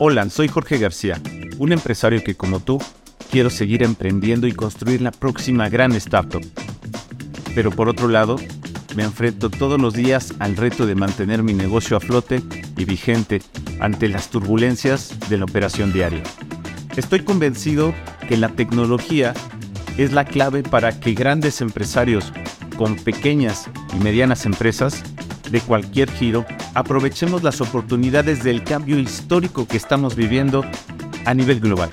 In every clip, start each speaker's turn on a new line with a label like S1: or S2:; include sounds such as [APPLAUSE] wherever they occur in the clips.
S1: Hola, soy Jorge García, un empresario que como tú quiero seguir emprendiendo y construir la próxima gran startup. Pero por otro lado, me enfrento todos los días al reto de mantener mi negocio a flote y vigente ante las turbulencias de la operación diaria. Estoy convencido que la tecnología es la clave para que grandes empresarios con pequeñas y medianas empresas de cualquier giro aprovechemos las oportunidades del cambio histórico que estamos viviendo a nivel global.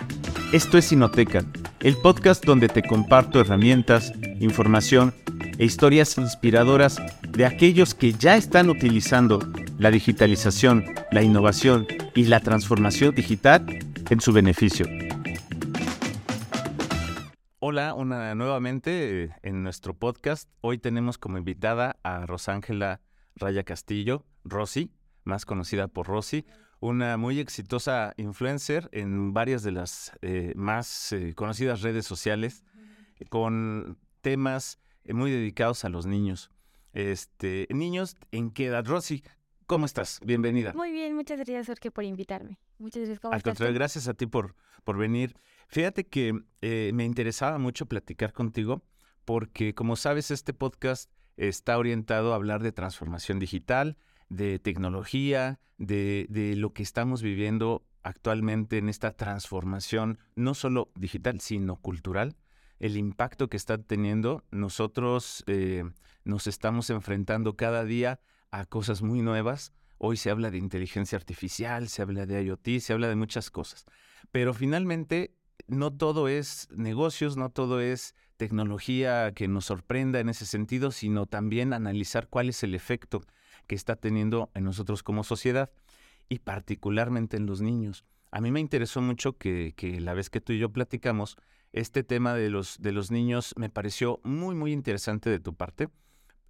S1: Esto es Sinoteca, el podcast donde te comparto herramientas, información e historias inspiradoras de aquellos que ya están utilizando la digitalización, la innovación y la transformación digital en su beneficio. Hola, una, nuevamente eh, en nuestro podcast. Hoy tenemos como invitada a Rosángela Raya Castillo, Rosy, más conocida por Rosy, una muy exitosa influencer en varias de las eh, más eh, conocidas redes sociales, con temas muy dedicados a los niños. Este, niños, ¿en qué edad? Rosy, ¿cómo estás? Bienvenida.
S2: Muy bien, muchas gracias, Jorge, por invitarme. Muchas gracias. ¿Cómo
S1: Al contrario, gracias a ti por, por venir. Fíjate que eh, me interesaba mucho platicar contigo porque, como sabes, este podcast está orientado a hablar de transformación digital, de tecnología, de, de lo que estamos viviendo actualmente en esta transformación, no solo digital, sino cultural el impacto que está teniendo. Nosotros eh, nos estamos enfrentando cada día a cosas muy nuevas. Hoy se habla de inteligencia artificial, se habla de IoT, se habla de muchas cosas. Pero finalmente no todo es negocios, no todo es tecnología que nos sorprenda en ese sentido, sino también analizar cuál es el efecto que está teniendo en nosotros como sociedad y particularmente en los niños. A mí me interesó mucho que, que la vez que tú y yo platicamos, este tema de los, de los niños me pareció muy, muy interesante de tu parte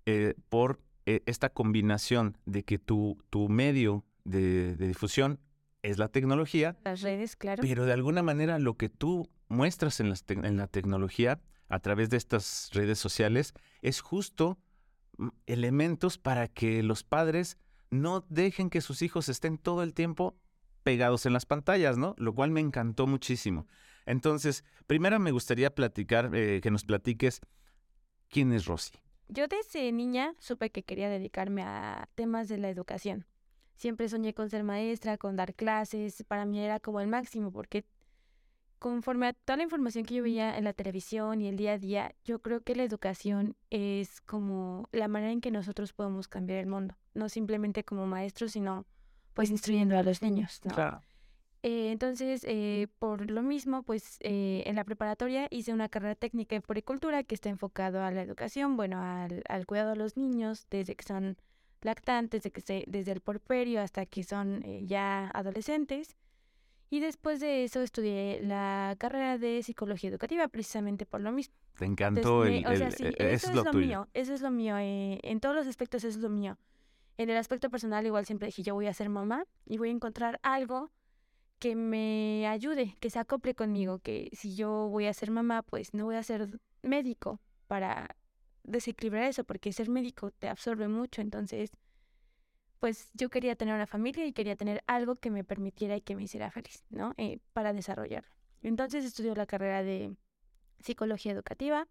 S1: eh, por eh, esta combinación de que tu, tu medio de, de difusión es la tecnología.
S2: Las redes, claro.
S1: Pero de alguna manera lo que tú muestras en, las en la tecnología a través de estas redes sociales es justo mm, elementos para que los padres no dejen que sus hijos estén todo el tiempo pegados en las pantallas, ¿no? Lo cual me encantó muchísimo. Entonces, primero me gustaría platicar, eh, que nos platiques quién es Rosy.
S2: Yo desde niña supe que quería dedicarme a temas de la educación. Siempre soñé con ser maestra, con dar clases. Para mí era como el máximo, porque conforme a toda la información que yo veía en la televisión y el día a día, yo creo que la educación es como la manera en que nosotros podemos cambiar el mundo. No simplemente como maestros, sino pues instruyendo a los niños. ¿no?
S1: Claro.
S2: Eh, entonces, eh, por lo mismo, pues eh, en la preparatoria hice una carrera técnica en poricultura que está enfocado a la educación, bueno, al, al cuidado de los niños desde que son lactantes, desde, que se, desde el porperio hasta que son ya adolescentes. Y después de eso estudié la carrera de psicología educativa precisamente por lo mismo.
S1: Te encantó el,
S2: o sea, sí, eso es lo, mío, eso es lo mío, en todos los aspectos eso es lo mío. En el aspecto personal igual siempre dije, yo voy a ser mamá y voy a encontrar algo que me ayude, que se acople conmigo, que si yo voy a ser mamá, pues no voy a ser médico para desequilibrar eso, porque ser médico te absorbe mucho, entonces, pues yo quería tener una familia y quería tener algo que me permitiera y que me hiciera feliz, ¿no? Eh, para desarrollarlo. Entonces estudió la carrera de psicología educativa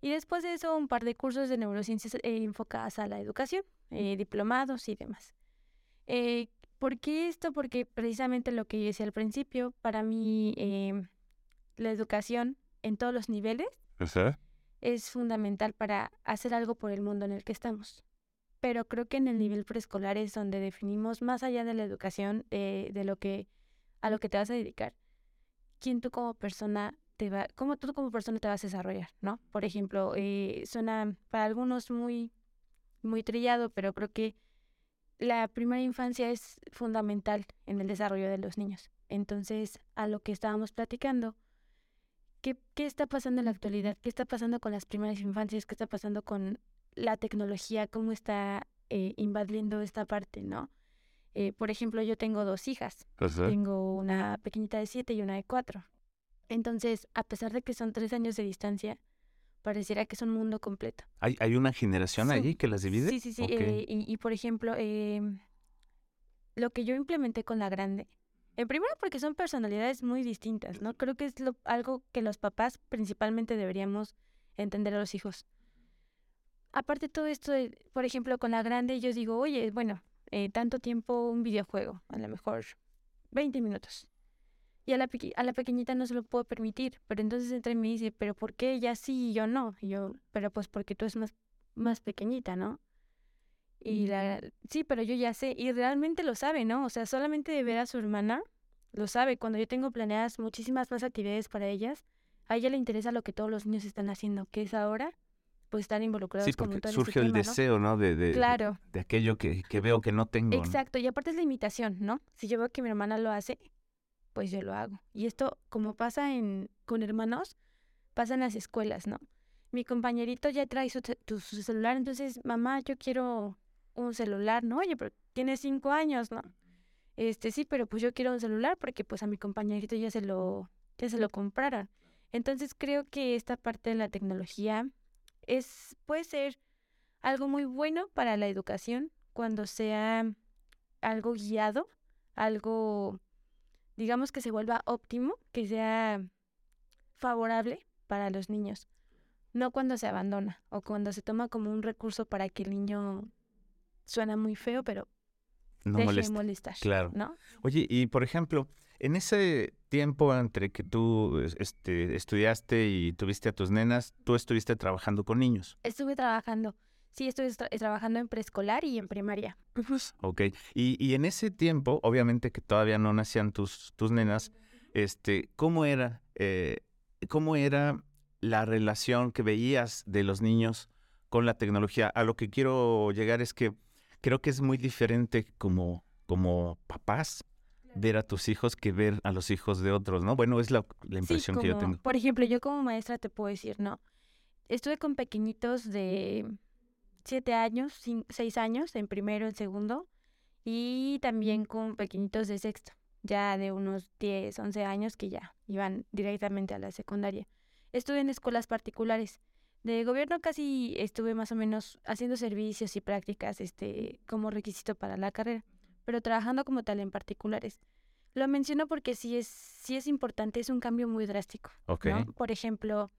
S2: y después de eso un par de cursos de neurociencias eh, enfocadas a la educación, eh, diplomados y demás. ¿Por qué esto? Porque precisamente lo que yo decía al principio, para mí eh, la educación en todos los niveles es fundamental para hacer algo por el mundo en el que estamos. Pero creo que en el nivel preescolar es donde definimos más allá de la educación, eh, de lo que a lo que te vas a dedicar, quién tú como persona te va, cómo tú como persona te vas a desarrollar, ¿no? Por ejemplo, eh, suena para algunos muy, muy trillado, pero creo que la primera infancia es fundamental en el desarrollo de los niños. Entonces, a lo que estábamos platicando, ¿qué, qué está pasando en la actualidad? ¿Qué está pasando con las primeras infancias? ¿Qué está pasando con la tecnología? ¿Cómo está eh, invadiendo esta parte, no? Eh, por ejemplo, yo tengo dos hijas. Tengo una pequeñita de siete y una de cuatro. Entonces, a pesar de que son tres años de distancia, pareciera que es un mundo completo.
S1: ¿Hay, hay una generación allí que las divide?
S2: Sí, sí, sí. Eh, y, y, por ejemplo, eh, lo que yo implementé con la grande En primero porque son personalidades muy distintas, ¿no? Creo que es lo, algo que los papás principalmente deberíamos entender a los hijos. Aparte de todo esto, por ejemplo, con la grande yo digo, oye, bueno, eh, tanto tiempo un videojuego, a lo mejor 20 minutos. Y a la, a la pequeñita no se lo puedo permitir, pero entonces entra y me dice, pero ¿por qué ella sí y yo no? Y yo, pero pues porque tú es más, más pequeñita, ¿no? Y la, sí, pero yo ya sé, y realmente lo sabe, ¿no? O sea, solamente de ver a su hermana, lo sabe. Cuando yo tengo planeadas muchísimas más actividades para ellas, a ella le interesa lo que todos los niños están haciendo, que es ahora, pues estar involucrados
S1: sí, porque surge el deseo, ¿no? De, de,
S2: claro.
S1: de, aquello que, que, veo que no tengo.
S2: Exacto, y aparte es la imitación, ¿no? Si yo veo que mi hermana lo hace, pues yo lo hago. Y esto, como pasa en, con hermanos, pasa en las escuelas, ¿no? Mi compañerito ya trae su, su celular, entonces, mamá, yo quiero un celular, ¿no? Oye, pero tiene cinco años, ¿no? Este, sí, pero pues yo quiero un celular porque pues a mi compañerito ya se lo, ya se lo compraron. Entonces creo que esta parte de la tecnología es, puede ser algo muy bueno para la educación cuando sea algo guiado, algo, digamos que se vuelva óptimo, que sea favorable para los niños, no cuando se abandona o cuando se toma como un recurso para que el niño suena muy feo, pero no deje molestar. Claro. ¿no?
S1: Oye, y por ejemplo, en ese tiempo entre que tú este, estudiaste y tuviste a tus nenas, tú estuviste trabajando con niños.
S2: Estuve trabajando. Sí, estuve trabajando en preescolar y en primaria.
S1: Ok. Y, y en ese tiempo, obviamente que todavía no nacían tus, tus nenas, este, ¿cómo era, eh, cómo era la relación que veías de los niños con la tecnología? A lo que quiero llegar es que creo que es muy diferente como, como papás ver a tus hijos que ver a los hijos de otros, ¿no? Bueno, es la, impresión que yo tengo.
S2: Por ejemplo, yo como maestra te puedo decir, ¿no? Estuve con pequeñitos de siete años, seis años, en primero, en segundo, y también con pequeñitos de sexto, ya de unos 10, 11 años que ya iban directamente a la secundaria. Estuve en escuelas particulares de gobierno casi estuve más o menos haciendo servicios y prácticas este como requisito para la carrera, pero trabajando como tal en particulares. Lo menciono porque sí es, sí es importante, es un cambio muy drástico. Por ejemplo,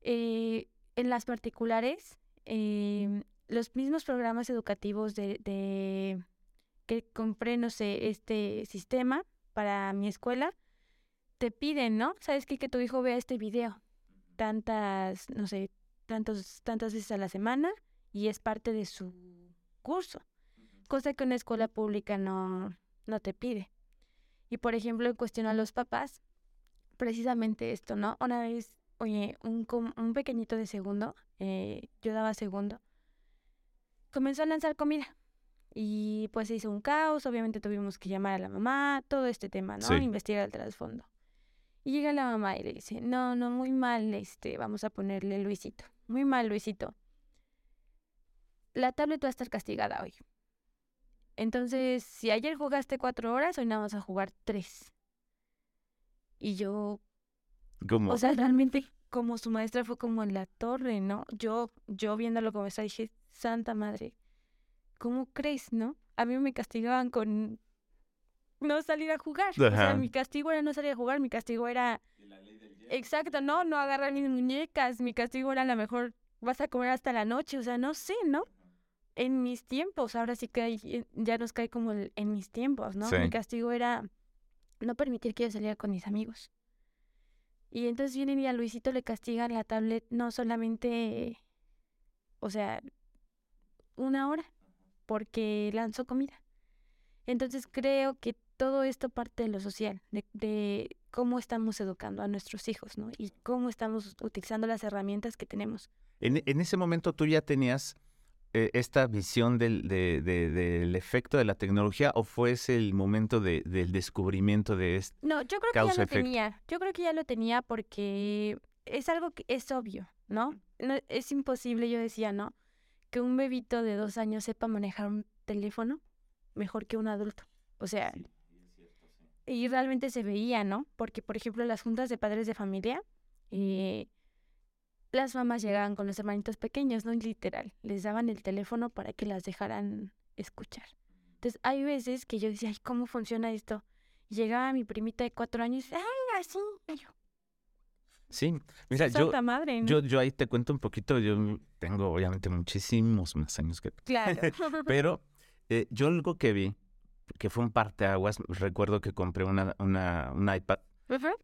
S2: eh, en las particulares, em, los mismos programas educativos de, de que compré, no sé, este sistema para mi escuela, te piden, ¿no? ¿Sabes qué? Que tu hijo vea este video tantas, no sé, tantos, tantas veces a la semana y es parte de su curso, cosa que una escuela pública no, no te pide. Y por ejemplo, en cuestión a los papás, precisamente esto, ¿no? Una vez, oye, un, un pequeñito de segundo, eh, yo daba segundo, comenzó a lanzar comida. Y pues se hizo un caos, obviamente tuvimos que llamar a la mamá, todo este tema, ¿no? Investigar el trasfondo. Y llega la mamá y le dice, no, no, muy mal, este, vamos a ponerle Luisito. Muy mal, Luisito. La tablet va a estar castigada hoy. Entonces, si ayer jugaste cuatro horas, hoy nada vas a jugar tres. Y yo...
S1: ¿Cómo?
S2: O sea, realmente como su maestra fue como en la torre, ¿no? Yo, yo viéndolo como está, dije, Santa Madre, ¿cómo crees, no? A mí me castigaban con no salir a jugar. O sea, mi castigo era no salir a jugar, mi castigo era Exacto, no, no agarrar mis muñecas. Mi castigo era a lo mejor vas a comer hasta la noche, o sea, no sé, ¿no? En mis tiempos, ahora sí que eh, ya nos cae como en mis tiempos, ¿no? Mi castigo era no permitir que yo saliera con mis amigos. Y entonces vienen y a Luisito le castigan la tablet no solamente, o sea, una hora, porque lanzó comida. Entonces creo que todo esto parte de lo social, de, de cómo estamos educando a nuestros hijos, ¿no? Y cómo estamos utilizando las herramientas que tenemos.
S1: En, en ese momento tú ya tenías eh, esta visión del, de, del efecto de la tecnología o fue ese el momento de, del descubrimiento de este
S2: No, yo creo que ya lo tenía. Yo creo que ya lo tenía porque es algo que es obvio, ¿no? no es imposible, yo decía, ¿no? Que un bebito de dos años sepa manejar un teléfono mejor que un adulto. O sea, y realmente se veía, ¿no? Porque, por ejemplo, las juntas de padres de familia, eh, las mamás llegaban con los hermanitos pequeños, ¿no? Literal, les daban el teléfono para que las dejaran escuchar. Entonces, hay veces que yo decía, ay, ¿cómo funciona esto? llegaba mi primita de cuatro años, ¡ay, así!
S1: Sí, mira, yo,
S2: madre,
S1: yo, yo ahí te cuento un poquito, yo tengo obviamente muchísimos más años que tú.
S2: Claro. [LAUGHS]
S1: Pero eh, yo algo que vi, que fue un parteaguas, recuerdo que compré una, una, un iPad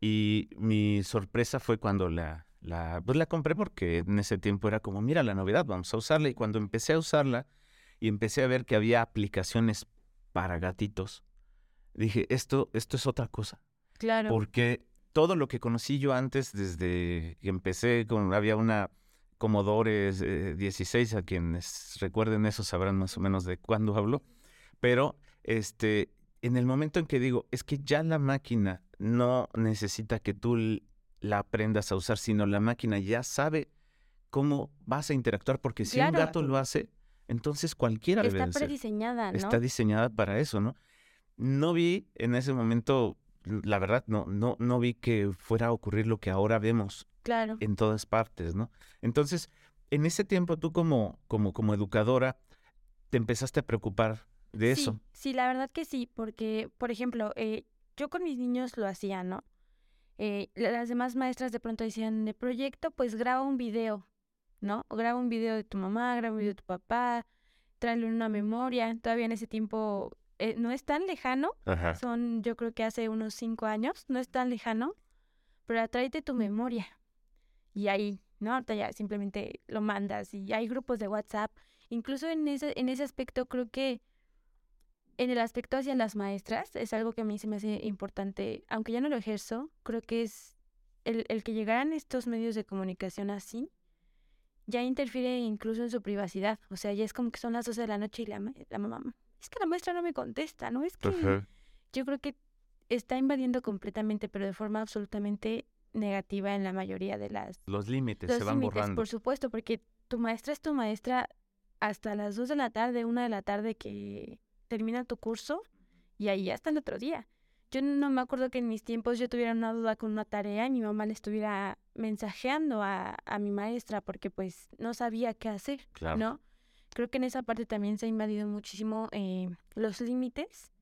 S1: y mi sorpresa fue cuando la, la, pues la compré porque en ese tiempo era como, mira la novedad, vamos a usarla. Y cuando empecé a usarla y empecé a ver que había aplicaciones para gatitos, dije, esto, esto es otra cosa.
S2: Claro.
S1: Porque todo lo que conocí yo antes, desde que empecé con, había una Commodore 16, a quienes recuerden eso sabrán más o menos de cuándo hablo, pero este, en el momento en que digo, es que ya la máquina no necesita que tú la aprendas a usar, sino la máquina ya sabe cómo vas a interactuar, porque si un gato lo hace, entonces cualquiera
S2: Está prediseñada, ¿no?
S1: Está diseñada para eso, ¿no? No vi en ese momento la verdad, no, no, no vi que fuera a ocurrir lo que ahora vemos
S2: claro.
S1: en todas partes, ¿no? Entonces, en ese tiempo tú como, como, como educadora, te empezaste a preocupar de eso.
S2: Sí, la verdad que sí, porque, por ejemplo, eh, yo con mis niños lo hacía, ¿no? Eh, las demás maestras de pronto decían, de proyecto, pues graba un video, ¿no? O graba un video de tu mamá, graba un video de tu papá, tráele una memoria. Todavía en ese tiempo eh, no es tan lejano, son yo creo que hace unos cinco años, no es tan lejano, pero tráete tu memoria. Y ahí, ¿no? Ahorita ya simplemente lo mandas y hay grupos de WhatsApp. Incluso en ese, en ese aspecto creo que en el aspecto hacia las maestras es algo que a mí se me hace importante, aunque ya no lo ejerzo, creo que es el, el que llegaran estos medios de comunicación así, ya interfiere incluso en su privacidad. O sea, ya es como que son las 12 de la noche y la, la mamá es que la maestra no me contesta, ¿no? Es que yo creo que está invadiendo completamente, pero de forma absolutamente negativa en la mayoría de las...
S1: Los límites se van límites, borrando.
S2: Por supuesto, porque tu maestra es tu maestra hasta las 2 de la tarde, una de la tarde que termina tu curso y ahí hasta el otro día. Yo no me acuerdo que en mis tiempos yo tuviera una duda con una tarea y mi mamá le estuviera mensajeando a, a mi maestra porque pues no sabía qué hacer, claro. ¿no? creo que en esa parte también se ha invadido muchísimo eh, los límites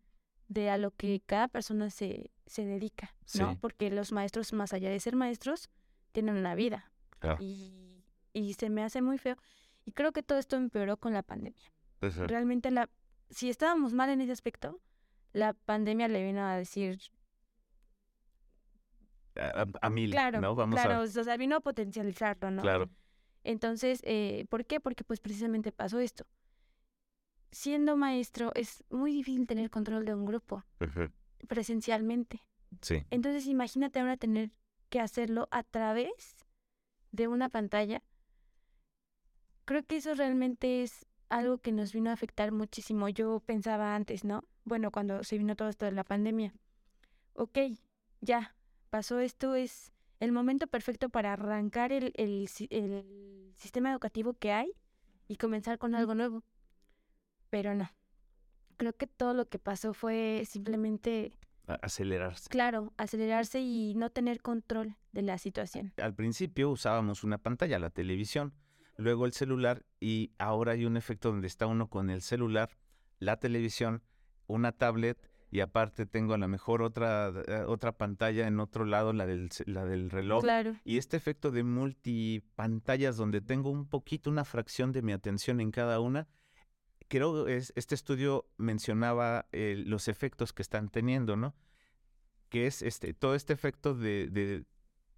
S2: de a lo que cada persona se, se dedica, ¿no? Porque los maestros, más allá de ser maestros, tienen una vida. Y, y se me hace muy feo. Y creo que todo esto empeoró con la pandemia. Realmente, la, si estábamos mal en ese aspecto, la pandemia le vino a decir...
S1: A, mil, claro, ¿no?
S2: Vamos claro, o sea, vino a potencializarlo, ¿no?
S1: Claro.
S2: Entonces, eh, ¿por qué? Porque pues precisamente pasó esto. Siendo maestro es muy difícil tener control de un grupo presencialmente.
S1: Sí.
S2: Entonces, imagínate ahora tener que hacerlo a través de una pantalla. Creo que eso realmente es algo que nos vino a afectar muchísimo. Yo pensaba antes, ¿no? Bueno, cuando se vino todo esto de la pandemia. Ok, ya, pasó esto, es el momento perfecto para arrancar el, el, sistema educativo que hay y comenzar con algo nuevo. Pero no. Creo que todo lo que pasó fue simplemente...
S1: Acelerarse.
S2: Claro, acelerarse y no tener control de la situación.
S1: Al principio usábamos una pantalla, la televisión, luego el celular y ahora hay un efecto donde está uno con el celular, la televisión, una tablet y aparte tengo a lo mejor otra, eh, otra pantalla en otro lado, la del, la del reloj.
S2: Claro.
S1: Y este efecto de multipantallas donde tengo un poquito, una fracción de mi atención en cada una, creo es, este estudio mencionaba eh, los efectos que están teniendo, ¿no? Que es este, todo este efecto de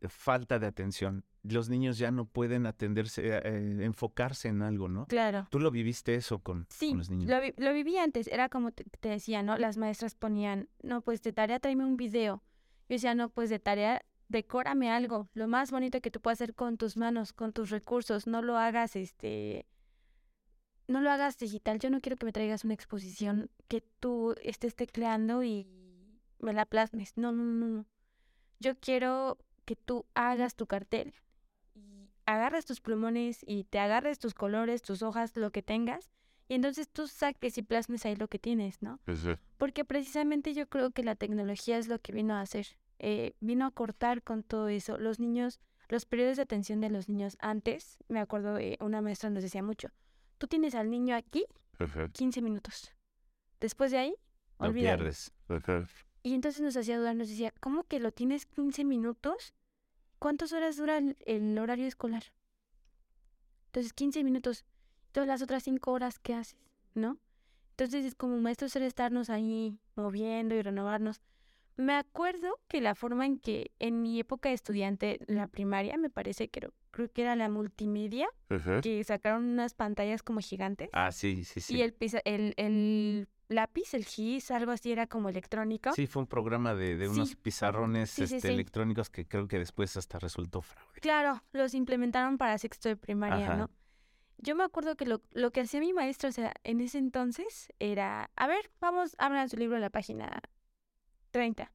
S1: falta de atención los niños ya no pueden atenderse, eh, eh, enfocarse en algo, ¿no?
S2: Claro.
S1: ¿Tú lo viviste eso con, los niños?
S2: Sí, lo, viví antes. Era como te, decía, ¿no? Las maestras ponían, no, pues de tarea tráeme un video. Yo decía, no, pues de tarea decórame algo. Lo más bonito que tú puedas hacer con tus manos, con tus recursos. No lo hagas, este... No lo hagas digital. Yo no quiero que me traigas una exposición que tú estés tecleando y me la plasmes. No, no, no, no. Yo quiero que tú hagas tu cartel agarres tus plumones y te agarres tus colores, tus hojas, lo que tengas, y entonces tú saques y plasmes ahí lo que tienes, ¿no? Porque precisamente yo creo que la tecnología es lo que vino a hacer, eh, vino a cortar con todo eso. Los niños, los periodos de atención de los niños antes, me acuerdo, una maestra nos decía mucho, tú tienes al niño aquí 15 minutos. Después de ahí,
S1: olvídalo. pierdes.
S2: Y entonces nos hacía dudar, nos decía, ¿cómo que lo tienes 15 minutos? ¿Cuántas horas dura el, horario escolar? Entonces, 15 minutos. Todas las otras 5 horas, ¿qué haces? ¿No? Entonces, como maestros era estarnos ahí moviendo y renovarnos. Me acuerdo que la forma en que en mi época de estudiante, la primaria, me parece que creo que era la multimedia, que sacaron unas pantallas como gigantes.
S1: Ah, sí, sí, sí.
S2: Y el, el, el lápiz, el GIS, algo así era como electrónico.
S1: Sí, fue un programa de, de unos pizarrones este, electrónicos que creo que después hasta resultó fraude.
S2: Claro, los implementaron para sexto de primaria, ¿no? Yo me acuerdo que lo, lo que hacía mi maestro, o sea, en ese entonces era, a ver, vamos, abran su libro en la página 30.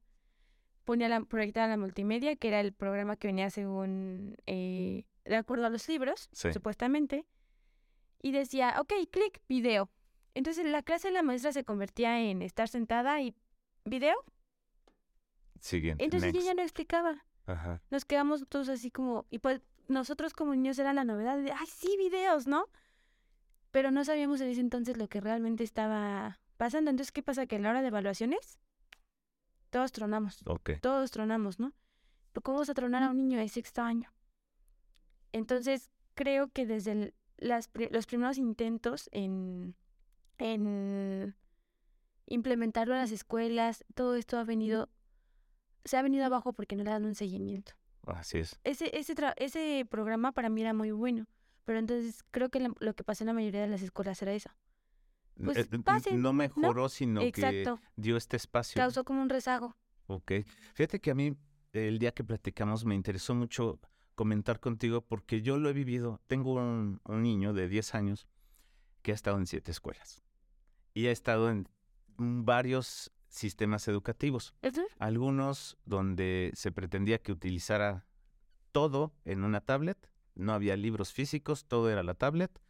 S2: Ponía la, proyectada la multimedia, que era el programa que venía según, eh, de acuerdo a los libros, supuestamente. Y decía, ok, clic, video. Entonces la clase de la maestra se convertía en estar sentada y video.
S1: Siguiente.
S2: Entonces ella no explicaba. Ajá. Nos quedamos todos así como, y pues nosotros como niños era la novedad de, ay, sí, videos, ¿no? Pero no sabíamos en ese entonces lo que realmente estaba pasando. Entonces, ¿qué pasa? Que a la hora de evaluaciones, todos tronamos.
S1: Ok.
S2: Todos tronamos, ¿no? ¿cómo vas a tronar a un niño de sexto año? Entonces, creo que desde las, los primeros intentos en en implementarlo en las escuelas, todo esto ha venido, se ha venido abajo porque no le dan un seguimiento.
S1: Así es.
S2: Ese, ese, ese programa para mí era muy bueno, pero entonces creo que lo que pasó en la mayoría de las escuelas era eso.
S1: Pues eh, no mejoró, sino que dio este espacio.
S2: Causó como un rezago.
S1: Ok. Fíjate que a mí el día que platicamos me interesó mucho comentar contigo porque yo lo he vivido. Tengo un, un niño de 10 años que ha estado en siete escuelas y ha estado en varios sistemas educativos. Algunos donde se pretendía que utilizara todo en una tablet, no había libros físicos, todo era la tablet.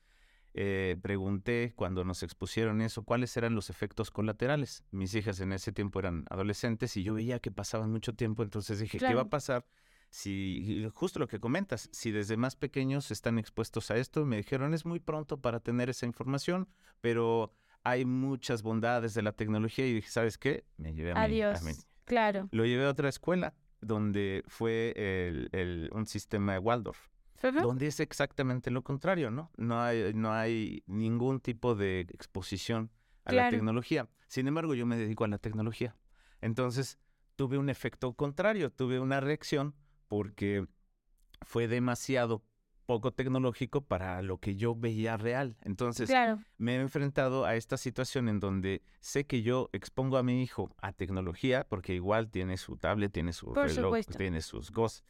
S1: Eh, pregunté cuando nos expusieron eso cuáles eran los efectos colaterales. Mis hijas en ese tiempo eran adolescentes y yo veía que pasaban mucho tiempo, entonces dije, ¿qué va a pasar si, justo lo que comentas, si desde más pequeños están expuestos a esto? Me dijeron, es muy pronto para tener esa información, pero hay muchas bondades de la tecnología y dije, ¿sabes qué? Me llevé a,
S2: Adiós. Claro.
S1: Lo llevé a otra escuela donde fue el, un sistema de Waldorf. Donde es exactamente lo contrario, ¿no? No hay, no hay ningún tipo de exposición a la tecnología. Sin embargo, yo me dedico a la tecnología. Entonces, tuve un efecto contrario, tuve una reacción porque fue demasiado poco tecnológico para lo que yo veía real. Entonces, me he enfrentado a esta situación en donde sé que yo expongo a mi hijo a tecnología, porque igual tiene su tablet, tiene su reloj, tiene sus GOS.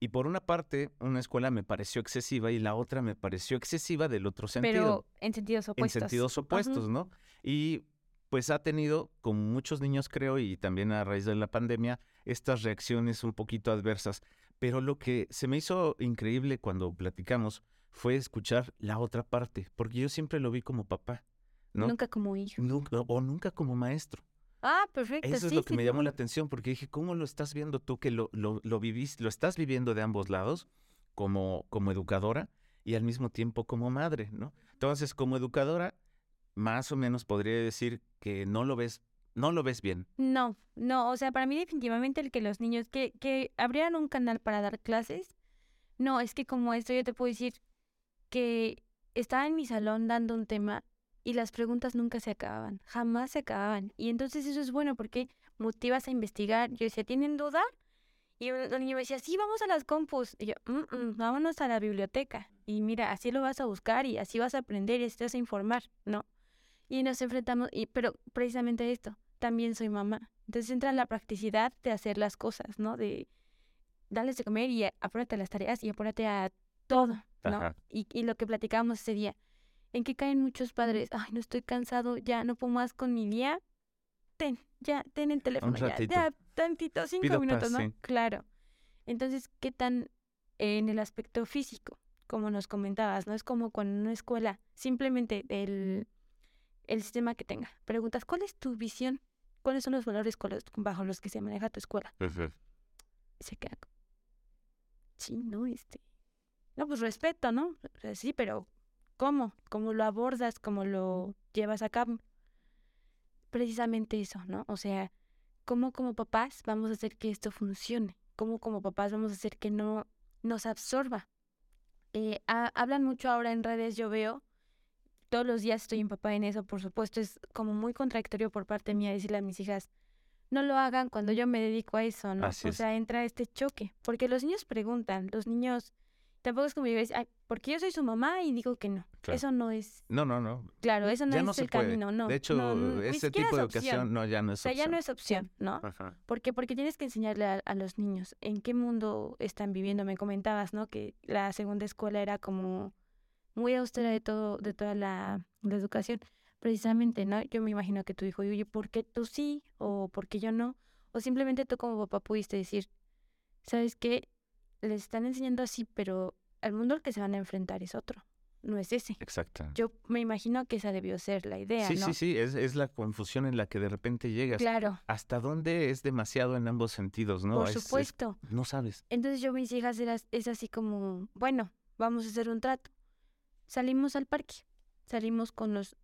S1: Y por una parte, una escuela me pareció excesiva y la otra me pareció excesiva del otro sentido.
S2: Pero en sentidos opuestos.
S1: En sentidos opuestos, ¿no? Y pues ha tenido, como muchos niños creo, y también a raíz de la pandemia, estas reacciones un poquito adversas. Pero lo que se me hizo increíble cuando platicamos fue escuchar la otra parte, porque yo siempre lo vi como papá, ¿no?
S2: Nunca como hijo.
S1: o nunca como maestro.
S2: Ah, perfecto.
S1: Eso es lo que me llamó la atención, porque dije, ¿cómo lo estás viendo tú que lo, lo, lo vivís, lo estás viviendo de ambos lados, como, como educadora y al mismo tiempo como madre, ¿no? Entonces, como educadora, más o menos podría decir que no lo ves no lo ves bien.
S2: No, no, o sea, para mí definitivamente el que los niños que, que abrieran un canal para dar clases, no, es que como esto yo te puedo decir que estaba en mi salón dando un tema y las preguntas nunca se acababan, jamás se acababan. Y entonces eso es bueno porque motivas a investigar. Yo decía, ¿tienen duda? Y el niño me decía, sí, vamos a las compus. Y yo, mm, mm, vámonos a la biblioteca. Y mira, así lo vas a buscar y así vas a aprender y así te vas a informar, ¿no? Y nos enfrentamos, y, pero precisamente esto, también soy mamá. Entonces entra la practicidad de hacer las cosas, ¿no? De darles de comer y apúrate a las tareas y apúrate a todo, ¿no? Y, y, lo que platicábamos ese día, en que caen muchos padres, ay, no estoy cansado, ya no puedo más con mi día, ten, ya, ten el teléfono, ya, ya, tantito, cinco minutos, ¿no? Claro. Entonces, ¿qué tan en el aspecto físico, como nos comentabas, ¿no? Es como con una escuela, simplemente el el sistema que tenga. Preguntas, ¿cuál es tu visión? ¿Cuáles son los valores bajo los que se maneja tu escuela? se queda. Sí, no, este. No, pues respeto, ¿no? sí, pero ¿cómo? ¿Cómo lo abordas? ¿Cómo lo llevas a cabo? Precisamente eso, ¿no? O sea, cómo como papás vamos a hacer que esto funcione, cómo como papás vamos a hacer que no nos absorba. Eh, hablan mucho ahora en redes, yo veo, todos los días estoy empapada en eso, por supuesto, es como muy contradictorio por parte mía decirle a mis hijas, no lo hagan cuando yo me dedico a eso, ¿no? o sea, entra este choque, porque los niños preguntan, los niños Tampoco es como yo decir, porque yo soy su mamá y digo que no. Eso no es.
S1: No, no, no.
S2: Claro, eso no es el camino, no.
S1: De hecho, ese tipo de ocasión no, ya no es opción.
S2: O sea, ya no es opción, ¿no? Ajá. Porque, porque tienes que enseñarle a, los niños en qué mundo están viviendo. Me comentabas, ¿no? Que la segunda escuela era como muy austera de todo, de toda la, la educación. Precisamente, ¿no? Yo me imagino que tu hijo, oye, ¿por qué tú sí? O ¿por qué yo no? O simplemente tú como papá pudiste decir, ¿sabes qué? les están enseñando así, pero el mundo al que se van a enfrentar es otro. No es ese.
S1: Exacto.
S2: Yo me imagino que esa debió ser la idea.
S1: Sí, sí, sí, es, es, la confusión en la que de repente llegas.
S2: Claro.
S1: ¿Hasta dónde es demasiado en ambos sentidos, no?
S2: Por supuesto.
S1: no sabes.
S2: Entonces yo mis hijas es así como, bueno, vamos a hacer un trato. Salimos al parque, salimos con los...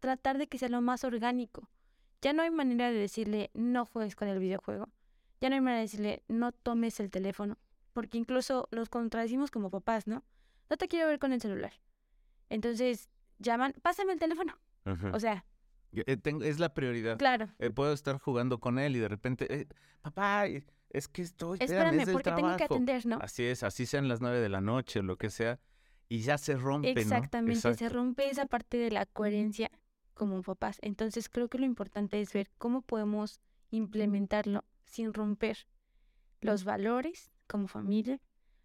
S2: tratar de que sea lo más orgánico. Ya no hay manera de decirle, no juegues con el videojuego. Ya no hay manera de decirle, no tomes el teléfono porque incluso nos contradecimos como papás, ¿no? No te quiero ver con el celular. Entonces llaman, pásame el teléfono. O sea.
S1: Eh, es la prioridad.
S2: Claro.
S1: Eh, puedo estar jugando con él y de repente, eh, papá, es que estoy.
S2: Espérame, porque tengo que atender, ¿no?
S1: Así es, así sean las nueve de la noche o lo que sea. Y ya se rompe,
S2: Exactamente, se rompe esa parte de la coherencia como papás. Entonces creo que lo importante es ver cómo podemos implementarlo sin romper los valores como familia,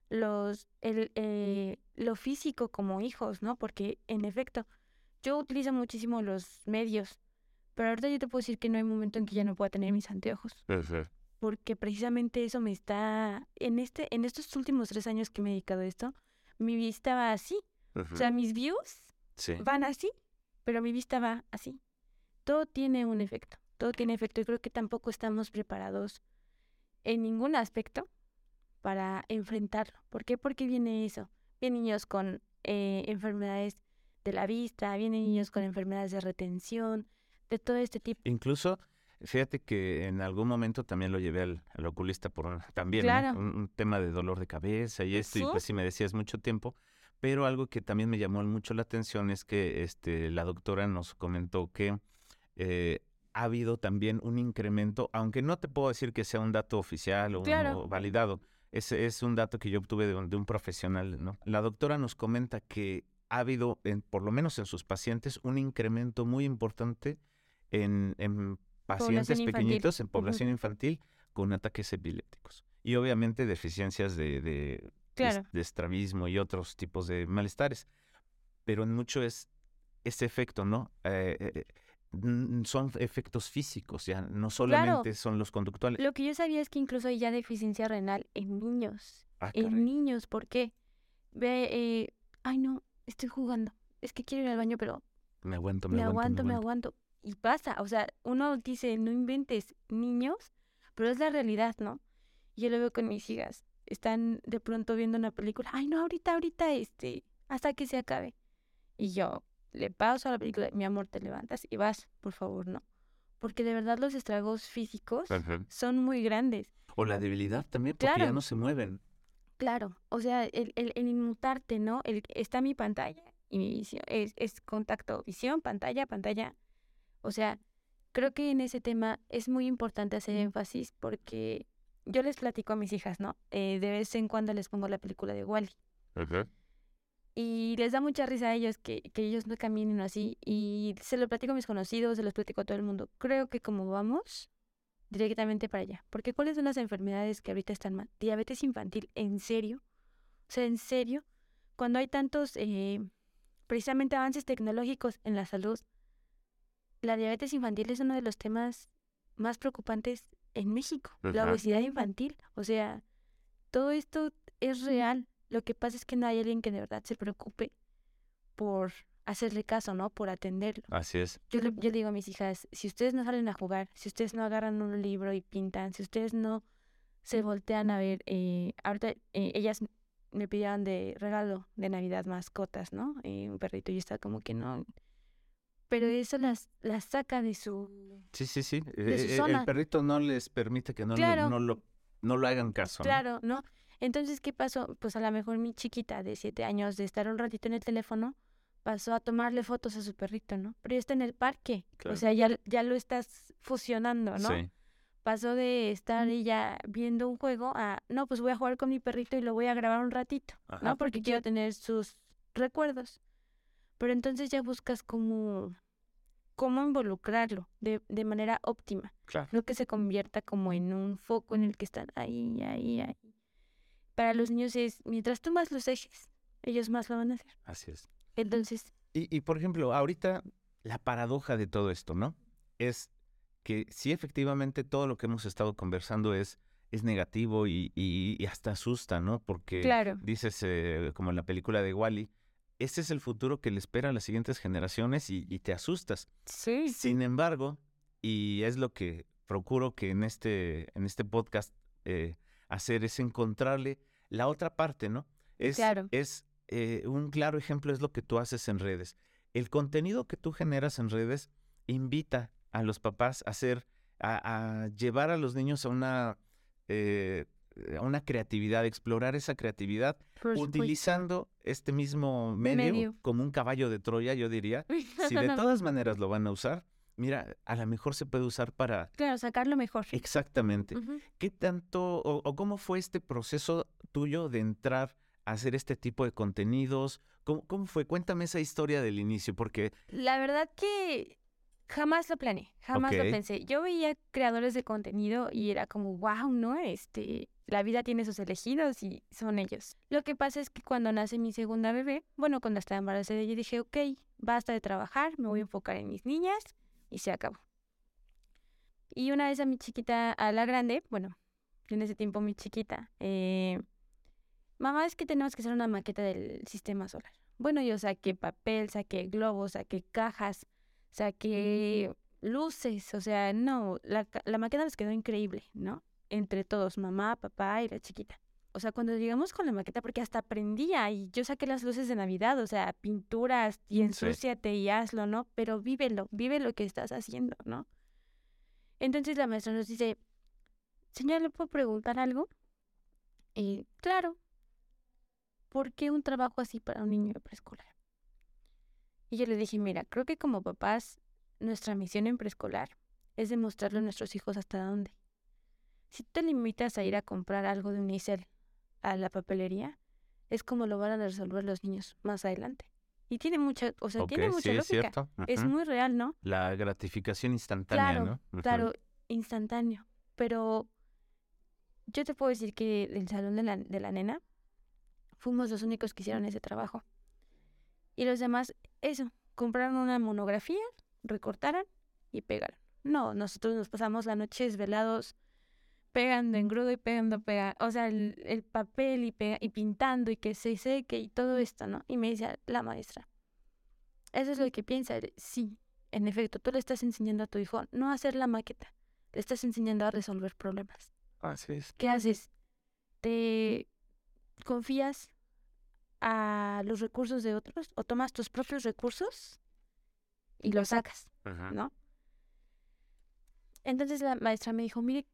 S2: los, el, eh, lo físico como hijos, ¿no? Porque en efecto, yo utilizo muchísimo los medios, pero ahorita yo te puedo decir que no hay momento en que ya no pueda tener mis anteojos. Porque precisamente eso me está, en este, en estos últimos tres años que me he dedicado a esto, mi vista va así. O sea, mis views van así, pero mi vista va así. Todo tiene un efecto, todo tiene efecto y creo que tampoco estamos preparados en ningún aspecto para enfrentarlo. ¿Por qué? Porque viene eso. Vienen niños con eh, enfermedades de la vista, vienen niños con enfermedades de retención, de todo este tipo.
S1: Incluso, fíjate que en algún momento también lo llevé al, oculista por también un, tema de dolor de cabeza y esto, y pues sí me decías mucho tiempo. Pero algo que también me llamó mucho la atención es que este, la doctora nos comentó que eh, ha habido también un incremento, aunque no te puedo decir que sea un dato oficial o validado, ese es un dato que yo obtuve de un, profesional, ¿no? La doctora nos comenta que ha habido, en, por lo menos en sus pacientes, un incremento muy importante en, pacientes pequeñitos, en población infantil, con ataques epilépticos. Y obviamente deficiencias de, de, estrabismo y otros tipos de malestares. Pero en mucho es ese efecto, ¿no? Eh, eh, son efectos físicos, ya no solamente son los conductuales.
S2: Lo que yo sabía es que incluso hay ya deficiencia renal en niños. Ah, en niños, ¿por qué? Ve, eh, ay no, estoy jugando. Es que quiero ir al baño, pero
S1: me aguanto,
S2: me, aguanto, me aguanto. Y pasa, o sea, uno dice, no inventes niños, pero es la realidad, ¿no? Yo lo veo con mis hijas. Están de pronto viendo una película. Ay, no, ahorita, ahorita, este, hasta que se acabe. Y yo, le pauso a la película, mi amor, te levantas y vas, por favor, no. Porque de verdad los estragos físicos son muy grandes.
S1: O la debilidad también, porque ya no se mueven.
S2: Claro, o sea, el, el, inmutarte, ¿no? El, está mi pantalla y mi visión, es, es contacto, visión, pantalla, pantalla. O sea, creo que en ese tema es muy importante hacer énfasis porque yo les platico a mis hijas, ¿no? Eh, de vez en cuando les pongo la película de Wally. Y les da mucha risa a ellos que, que ellos no caminen así. Y se lo platico a mis conocidos, se los platico a todo el mundo. Creo que como vamos, directamente para allá. Porque ¿cuáles son las enfermedades que ahorita están mal? Diabetes infantil, ¿en serio? O sea, ¿en serio? Cuando hay tantos, eh, precisamente, avances tecnológicos en la salud, la diabetes infantil es uno de los temas más preocupantes en México. La obesidad infantil. O sea, todo esto es real. Lo que pasa es que no hay alguien que de verdad se preocupe por hacerle caso, ¿no? Por atenderlo.
S1: Así es.
S2: Yo le, yo digo a mis hijas, si ustedes no salen a jugar, si ustedes no agarran un libro y pintan, si ustedes no se voltean a ver, eh, ahorita eh, ellas me pidieron de regalo de Navidad mascotas, ¿no? Eh, un perrito y está como que no. Pero eso las, las saca de su...
S1: Sí, sí, sí.
S2: de su
S1: Eh, eh,
S2: zona.
S1: El perrito no les permite que no, lo-
S2: Claro.
S1: no, lo, no lo hagan caso. ¿no?
S2: Claro, ¿no? Entonces, ¿qué pasó? Pues a lo mejor mi chiquita de siete años de estar un ratito en el teléfono pasó a tomarle fotos a su perrito, ¿no? Pero ya está en el parque.
S1: Claro.
S2: O sea, ya, ya lo estás fusionando, ¿no?
S1: Sí.
S2: Pasó de estar ella viendo un juego a, no, pues voy a jugar con mi perrito y lo voy a grabar un ratito,
S1: Ajá.
S2: ¿no? Porque quiero tener sus recuerdos. Pero entonces ya buscas cómo, cómo involucrarlo de, de manera óptima.
S1: Claro.
S2: No que se convierta como en un foco en el que están ahí, ahí, ahí. Para los niños es, mientras tú más los dejes, ellos más lo van a hacer.
S1: Así es.
S2: Entonces,
S1: Y, y, por ejemplo, ahorita la paradoja de todo esto, ¿no? Es que sí, efectivamente, todo lo que hemos estado conversando es, es negativo y, y- y hasta asusta, ¿no? Porque
S2: claro,
S1: dices, eh, como en la película de Wally, este es el futuro que le espera a las siguientes generaciones y, y te asustas.
S2: sí,
S1: Sin embargo, y es lo que procuro que en este, en este podcast eh, hacer, es encontrarle la otra parte, ¿no? Es,
S2: Claro.
S1: es eh, un claro ejemplo es lo que tú haces en redes. El contenido que tú generas en redes invita a los papás a hacer, a, a llevar a los niños a una, eh, una creatividad, explorar esa creatividad,
S2: por
S1: utilizando este mismo medio,
S2: Medio.
S1: como un caballo de Troya, yo diría. [LAUGHS] Si de todas maneras lo van a usar, mira, a lo mejor se puede usar para...
S2: Claro, sacarlo mejor.
S1: Exactamente. ¿Qué tanto o, o cómo fue este proceso tuyo de entrar a hacer este tipo de contenidos? ¿Cómo, cómo fue? Cuéntame esa historia del inicio, porque...
S2: La verdad que jamás lo planeé, jamás lo pensé. Yo veía creadores de contenido y era como, wow, ¿no? Este, la vida tiene sus elegidos y son ellos. Lo que pasa es que cuando nace mi segunda bebé, bueno, cuando estaba embarazada, yo dije, ok, basta de trabajar, me voy a enfocar en mis niñas y se acabó. Y una vez a mi chiquita, a la grande, bueno, en ese tiempo mi chiquita, eh, mamá, es que tenemos que hacer una maqueta del sistema solar. Bueno, yo saqué papel, saqué globos, saqué cajas, saqué luces, o sea, no, la, la maqueta les quedó increíble, ¿no? Entre todos, mamá, papá y la chiquita. O sea, cuando llegamos con la maqueta, porque hasta aprendía y yo saqué las luces de Navidad, o sea, pinturas y ensúciate y hazlo, ¿no? Pero vívelo, vive lo que estás haciendo, ¿no? Entonces la maestra nos dice, señora, ¿le puedo preguntar algo? Y claro, ¿por qué un trabajo así para un niño de preescolar? Y yo le dije, mira, creo que como papás, nuestra misión en preescolar es demostrarle a nuestros hijos hasta dónde. Si te limitas a ir a comprar algo de Unicel a la papelería, es como lo van a resolver los niños más adelante. Y tiene mucha, o sea, tiene mucha
S1: sí, es
S2: lógica.
S1: cierto.
S2: Es muy real, ¿no?
S1: La gratificación instantánea,
S2: Claro,
S1: ¿no?
S2: Claro, instantáneo. Pero yo te puedo decir que del salón de la, de la nena fuimos los únicos que hicieron ese trabajo. Y los demás, eso, compraron una monografía, recortaron y pegaron. No, nosotros nos pasamos la noche desvelados pegando en grudo y pegando, pega, o sea, el, el papel y, pega- y pintando y que se seque y todo esto, ¿no? Y me dice la maestra, eso es lo que piensa. él". Sí, en efecto, tú le estás enseñando a tu hijo no a hacer la maqueta, le estás enseñando a resolver problemas.
S1: Así es.
S2: ¿Qué haces? Te confías a los recursos de otros o tomas tus propios recursos y los sacas,
S1: Ajá.
S2: ¿no? Entonces la maestra me dijo, mire,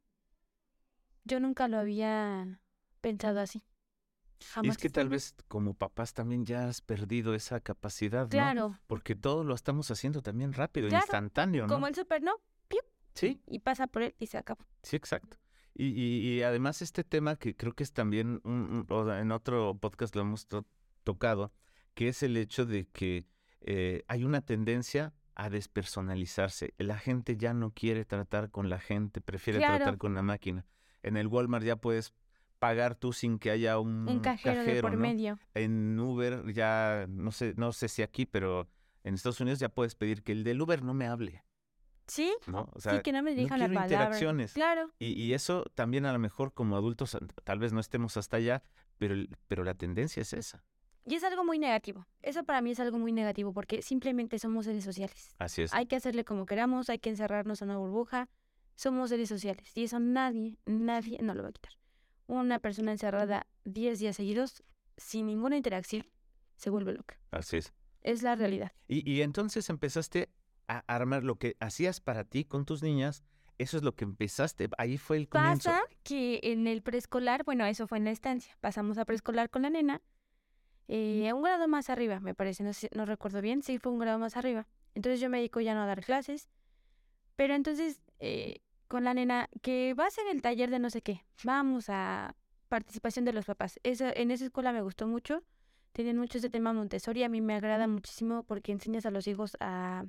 S2: yo nunca lo había pensado así.
S1: Y
S2: Jamás.
S1: es que tal vez como papás también ya has perdido esa capacidad, ¿no?
S2: Claro,
S1: Porque todo lo estamos haciendo también rápido,
S2: Claro,
S1: instantáneo, ¿no?
S2: como el super, ¿no?
S1: Sí,
S2: Y pasa por él y se acabó.
S1: sí, exacto. Y, y- y además este tema que creo que es también, un- un- en otro podcast lo hemos tocado, que es el hecho de que eh, hay una tendencia a despersonalizarse. La gente ya no quiere tratar con la gente, prefiere
S2: Claro.
S1: tratar con la máquina. En el Walmart ya puedes pagar tú sin que haya un,
S2: Un cajero, de por
S1: ¿no?
S2: medio.
S1: En Uber ya, no sé, no sé si aquí, pero en Estados Unidos ya puedes pedir que el del Uber no me hable,
S2: Sí,
S1: ¿no? O sea,
S2: sí, que no me
S1: no
S2: digan la palabra.
S1: interacciones.
S2: Claro,
S1: Y, y eso también a lo mejor como adultos tal vez no estemos hasta allá, pero, pero la tendencia es esa.
S2: Y es algo muy negativo. Eso para mí es algo muy negativo porque simplemente somos seres sociales.
S1: Así es.
S2: Hay que hacerle como queramos, hay que encerrarnos en una burbuja. Somos seres sociales y eso nadie, nadie no lo va a quitar. Una persona encerrada 10 días seguidos sin ninguna interacción se vuelve loca.
S1: Así es.
S2: Es la realidad.
S1: Y, y entonces empezaste a armar lo que hacías para ti con tus niñas. Eso es lo que empezaste. Ahí fue el comienzo.
S2: Pasa que en el preescolar, bueno, eso fue en la estancia. Pasamos a preescolar con la nena. Eh, un grado más arriba, me parece, no, no recuerdo bien. Sí, fue un grado más arriba. Entonces yo me dedico ya no a dar clases. Pero entonces, eh, con la nena, que va a ser el taller de no sé qué. Vamos a participación de los papás. Esa, en esa escuela me gustó mucho. Tienen mucho ese tema Montessori. A mí me agrada muchísimo porque enseñas a los hijos a,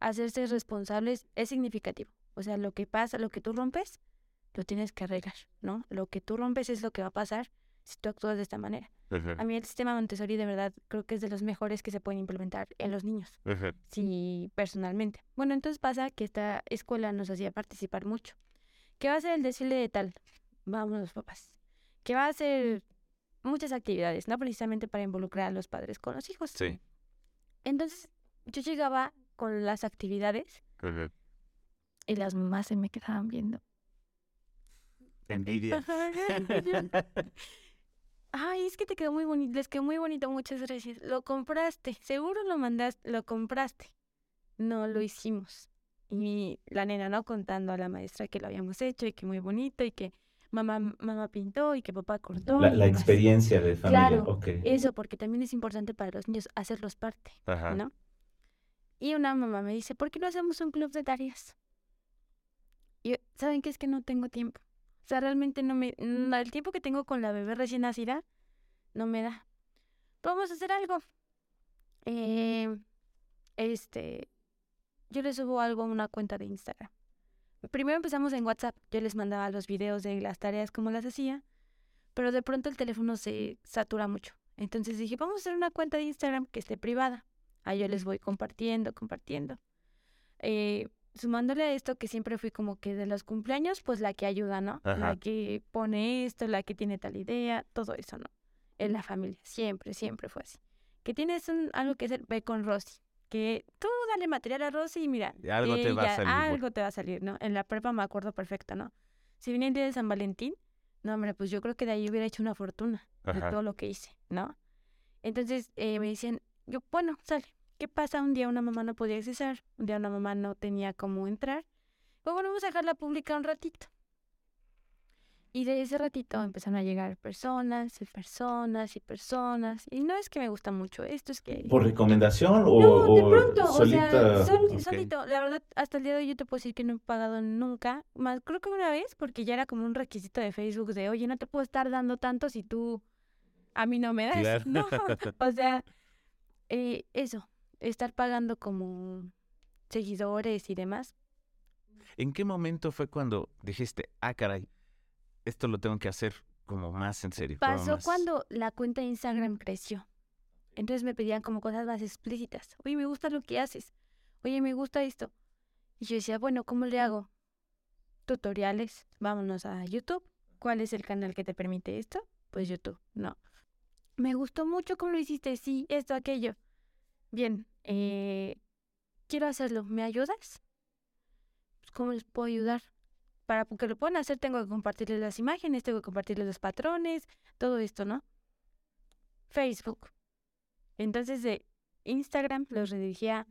S2: hacerse responsables. Es significativo. O sea, lo que pasa, lo que tú rompes, lo tienes que arreglar, ¿no? Lo que tú rompes es lo que va a pasar si tú actúas de esta manera. A mí el sistema Montessori de verdad creo que es de los mejores que se pueden implementar en los niños. Sí, personalmente. Bueno, entonces pasa que esta escuela nos hacía participar mucho. ¿Qué va a ser el desfile de tal? Vamos los papás. ¿Qué va a ser muchas actividades, no precisamente para involucrar a los padres con los hijos.
S1: Sí.
S2: Entonces, yo llegaba con las actividades y las mamás se me quedaban viendo.
S1: Envidia. [LAUGHS]
S2: Ay, es que te quedó muy bonito, les quedó muy bonito, muchas gracias. Lo compraste, seguro lo mandaste, lo compraste. No lo hicimos. Y la nena, ¿no? Contando a la maestra que lo habíamos hecho y que muy bonito y que mamá, mamá pintó y que papá cortó.
S1: La, experiencia de familia.
S2: Claro, eso, porque también es importante para los niños hacerlos parte, ¿no? Y una mamá me dice, ¿por qué no hacemos un club de tareas? Y ¿saben qué? Es que no tengo tiempo. O sea, realmente no me... El tiempo que tengo con la bebé recién nacida no me da. Vamos a hacer algo. Eh, este... Yo le subo algo a una cuenta de Instagram. Primero empezamos en WhatsApp. Yo les mandaba los videos de las tareas como las hacía. Pero de pronto el teléfono se satura mucho. Entonces dije, vamos a hacer una cuenta de Instagram que esté privada. Ahí yo les voy compartiendo, compartiendo. Eh, sumándole a esto que siempre fui como que de los cumpleaños, pues la que ayuda, ¿no? La que pone esto, la que tiene tal idea, todo eso, ¿no? En la familia, siempre, siempre fue así. Que tienes un, algo que hacer, ve con Rosy. Que tú dale material a Rosy y mira.
S1: algo te va a salir.
S2: Algo te va a salir, ¿no? En la prepa me acuerdo perfecto, ¿no? Si viene el día de San Valentín, no, hombre, pues yo creo que de ahí hubiera hecho una fortuna de todo lo que hice, ¿no? Entonces eh, me dicen, yo, bueno, sale, ¿Qué pasa? Un día una mamá no podía accesar, un día una mamá no tenía cómo entrar. Pues bueno, vamos a dejarla pública un ratito. Y de ese ratito empezaron a llegar personas y personas y personas. Y no es que me gusta mucho, esto es que...
S1: ¿Por recomendación o,
S2: no, de pronto, solita? O sea, solito. La verdad, hasta el día de hoy yo te puedo decir que no he pagado nunca. Más, creo que una vez, porque ya era como un requisito de Facebook de, oye, no te puedo estar dando tanto si tú a mí no me das. No, [LAUGHS] o sea, eh, eso, estar pagando como seguidores y demás.
S1: ¿En qué momento fue cuando dijiste, ah, caray, esto lo tengo que hacer como más en serio?
S2: Pasó cuando la cuenta de Instagram creció. Entonces me pedían como cosas más explícitas. Oye, me gusta lo que haces. Oye, me gusta esto. Y yo decía, bueno, ¿cómo le hago? Tutoriales. Vámonos a YouTube. ¿Cuál es el canal que te permite esto? Pues YouTube. No. Me gustó mucho cómo lo hiciste. Sí, esto, aquello. Bien, eh, quiero hacerlo, ¿me ayudas? Pues, ¿Cómo les puedo ayudar? Para que lo puedan hacer tengo que compartirles las imágenes, tengo que compartirles los patrones, todo esto, ¿no? Facebook. Entonces de Instagram los redirigía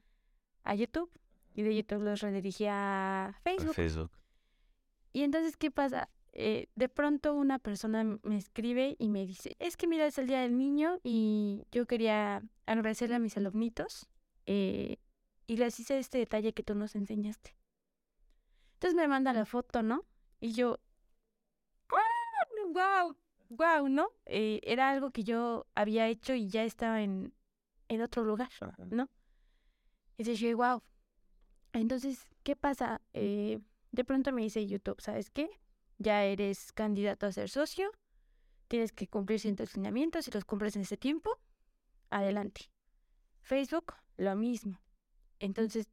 S2: a YouTube y de YouTube los redirigía a Facebook.
S1: Facebook.
S2: Y entonces, ¿qué pasa? Eh, de pronto una persona me escribe y me dice, es que mira, es el Día del Niño y yo quería agradecerle a mis alumnitos eh, y les hice este detalle que tú nos enseñaste. Entonces me manda la foto, ¿no? Y yo, wow, wow, ¿no? Eh, era algo que yo había hecho y ya estaba en, en otro lugar, ¿no? Y dije, wow. Entonces, ¿qué pasa? de pronto me dice YouTube, ¿sabes qué? Ya eres candidato a ser socio, tienes que cumplir ciertos lineamientos, si los cumples en ese tiempo, adelante. Facebook, lo mismo. Entonces,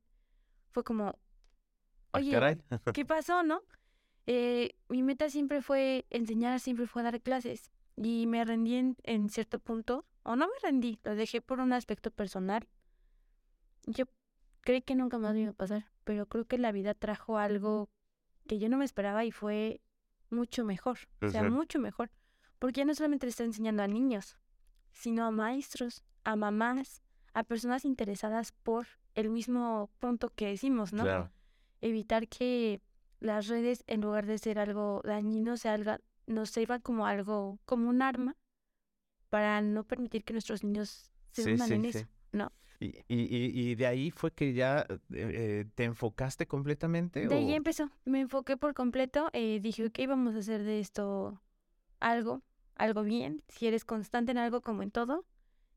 S2: fue como,
S1: ah,
S2: oye, ¿qué [LAUGHS] pasó, no? Eh, mi meta siempre fue enseñar, siempre fue dar clases. Y me rendí en, cierto punto, o no me rendí, lo dejé por un aspecto personal. Yo creí que nunca más me iba a pasar, pero creo que la vida trajo algo que yo no me esperaba y fue mucho mejor, o sea, mucho mejor. Porque ya no solamente le está enseñando a niños, sino a maestros, a mamás, a personas interesadas por el mismo punto que decimos, ¿no?
S1: Claro.
S2: Evitar que las redes, en lugar de ser algo dañino, se alga- nos sirvan como algo, como un arma para no permitir que nuestros niños se
S1: Sí,
S2: hundan
S1: sí,
S2: en
S1: sí.
S2: eso, ¿no?
S1: Y, y, y- de ahí fue que ya eh, eh, te enfocaste completamente.
S2: De ahí empezó, me enfoqué por completo, eh, dije, ok, vamos a hacer de esto algo, algo bien, si eres constante en algo como en todo,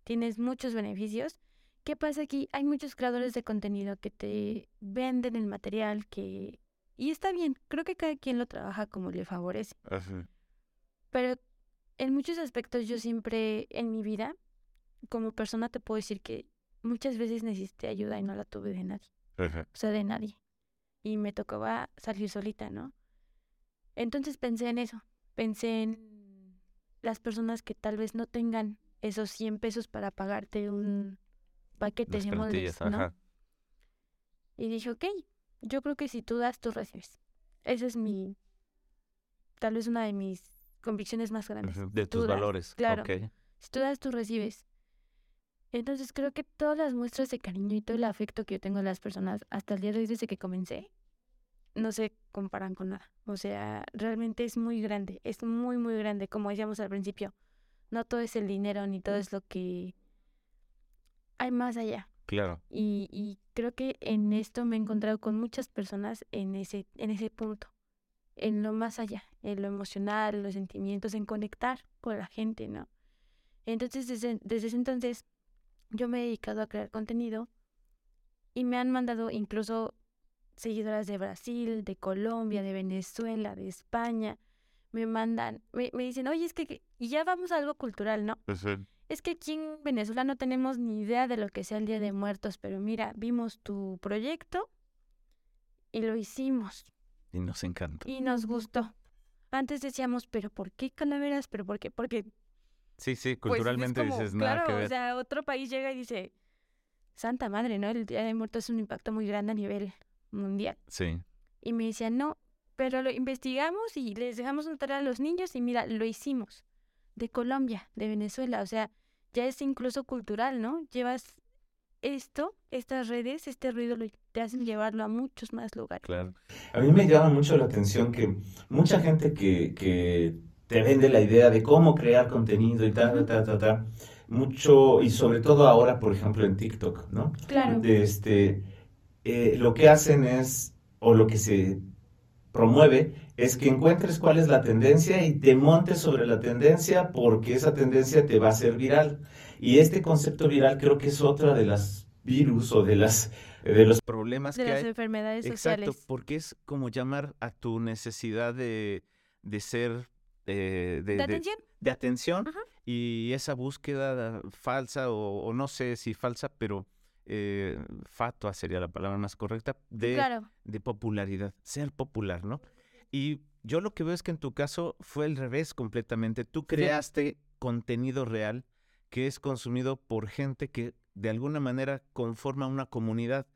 S2: tienes muchos beneficios. ¿Qué pasa aquí? Hay muchos creadores de contenido que te venden el material que... Y está bien, creo que cada quien lo trabaja como le favorece,
S1: Ajá.
S2: pero en muchos aspectos yo siempre en mi vida, como persona te puedo decir que muchas veces necesité ayuda y no la tuve de nadie
S1: Ajá.
S2: o sea, de nadie. Y me tocaba salir solita, ¿no? Entonces pensé en eso, pensé en las personas que tal vez no tengan esos 100 pesos para pagarte un paquete de moldes, ¿no?
S1: ajá.
S2: Y dije, ok, yo creo que si tú das, tú recibes. Esa es mi, tal vez una de mis convicciones más grandes.
S1: De tus
S2: das,
S1: valores.
S2: claro. Si tú das, tú recibes. Entonces creo que todas las muestras de cariño y todo el afecto que yo tengo a las personas hasta el día de hoy desde que comencé no se comparan con nada. O sea, realmente es muy grande, es muy, muy grande. Como decíamos al principio, no todo es el dinero ni todo es lo que hay más allá.
S1: Claro.
S2: Y, y creo que en esto me he encontrado con muchas personas en ese, en ese punto, en lo más allá, en lo emocional, los sentimientos, en conectar con la gente, ¿no? Entonces, desde, desde ese entonces, yo me he dedicado a crear contenido y me han mandado incluso seguidoras de Brasil, de Colombia, de Venezuela, de España. Me mandan, me, me dicen, oye, es que, que-". y ya vamos a algo cultural, ¿no? Es que aquí en Venezuela no tenemos ni idea de lo que sea el Día de Muertos, pero mira, vimos tu proyecto y lo hicimos
S1: Y nos encanta.
S2: y nos gustó. Antes decíamos, pero ¿por qué calaveras? ¿Pero por qué? Porque
S1: Sí, sí,
S2: pues, es
S1: culturalmente
S2: como,
S1: dices nada
S2: claro,
S1: que ver.
S2: o sea, otro país llega y dice, Santa Madre, ¿no? El Día de Muertos es un impacto muy grande a nivel mundial.
S1: Sí.
S2: Y me decían, no, pero lo investigamos y les dejamos una tarea a los niños y mira, lo hicimos. De Colombia, de Venezuela, o sea, ya es incluso cultural, ¿no? Llevas esto, estas redes, este ruido, lo- te hacen llevarlo a muchos más lugares.
S1: Claro.
S3: A mí me llama mucho la atención que mucha gente que, que te vende la idea de cómo crear contenido y tal, ta, ta, ta, mucho, y sobre todo ahora, por ejemplo, en TikTok, ¿no?
S2: Claro.
S3: De este, eh, lo que hacen es, o lo que se promueve, es que encuentres cuál es la tendencia y te montes sobre la tendencia porque esa tendencia te va a hacer viral. Y este concepto viral creo que es otra de las virus o de las de los
S1: Problemas
S2: De
S1: que
S2: las
S1: hay.
S2: enfermedades
S1: Exacto,
S2: sociales.
S1: porque es como llamar a tu necesidad de, de ser, de,
S2: ¿De
S1: de-
S2: atención?
S1: de atención
S2: Ajá.
S1: y esa búsqueda falsa o, o no sé si falsa, pero eh, fatua sería la palabra más correcta, de,
S2: Claro.
S1: de popularidad, ser popular, ¿no? Y yo lo que veo es que en tu caso fue el revés completamente. Tú creaste contenido real que es consumido por gente que de alguna manera conforma una comunidad.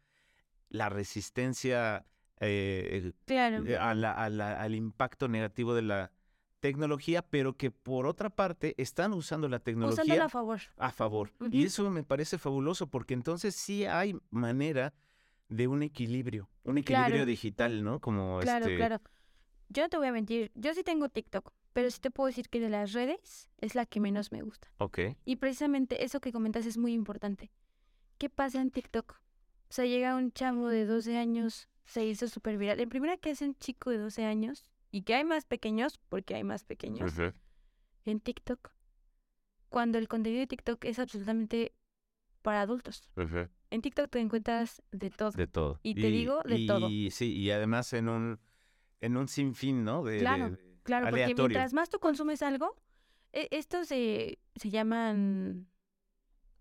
S1: La resistencia eh,
S2: Claro.
S1: eh, a la- a la- al impacto negativo de la tecnología, pero que por otra parte están usando la tecnología
S2: Usándolo a favor.
S1: a favor. Y eso me parece fabuloso porque entonces sí hay manera de un equilibrio, un equilibrio
S2: Claro.
S1: digital, ¿no? Como
S2: Claro,
S1: este,
S2: claro. Yo no te voy a mentir, yo sí tengo TikTok, pero sí te puedo decir que de las redes es la que menos me gusta.
S1: Ok,
S2: Y precisamente eso que comentas es muy importante. ¿Qué pasa en TikTok? O sea, llega un chavo de 12 años, se hizo súper viral. En primera que es un chico de 12 años y que hay más pequeños, porque hay más pequeños, en TikTok. Cuando el contenido de TikTok es absolutamente para adultos. En TikTok te encuentras de todo.
S1: de todo.
S2: Y te digo, de todo.
S1: Y sí, y además en un en un sinfín, ¿no? De,
S2: Claro,
S1: de
S2: Claro, porque mientras más tú consumes algo, e- estos se, se llaman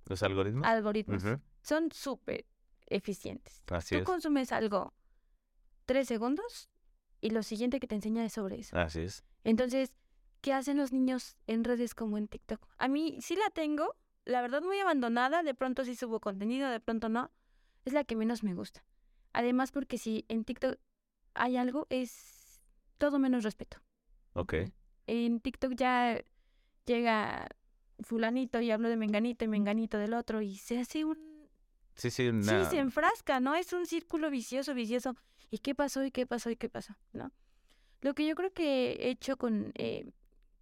S1: Los algoritmos.
S2: algoritmos. Son súper eficientes.
S1: Así
S2: Tú
S1: es.
S2: consumes algo tres segundos y lo siguiente que te enseña es sobre eso.
S1: Así es.
S2: Entonces, ¿qué hacen los niños en redes como en TikTok? A mí sí la tengo, la verdad muy abandonada, de pronto sí subo contenido, de pronto no. Es la que menos me gusta. Además, porque si en TikTok hay algo, es todo menos respeto.
S1: Ok.
S2: En TikTok ya llega fulanito y hablo de menganito y menganito del otro y se hace un
S1: Sí, sí,
S2: sí, se enfrasca, ¿no? Es un círculo vicioso, vicioso. ¿Y qué pasó? ¿Y qué pasó? ¿Y qué pasó? ¿No? Lo que yo creo que he hecho con, eh,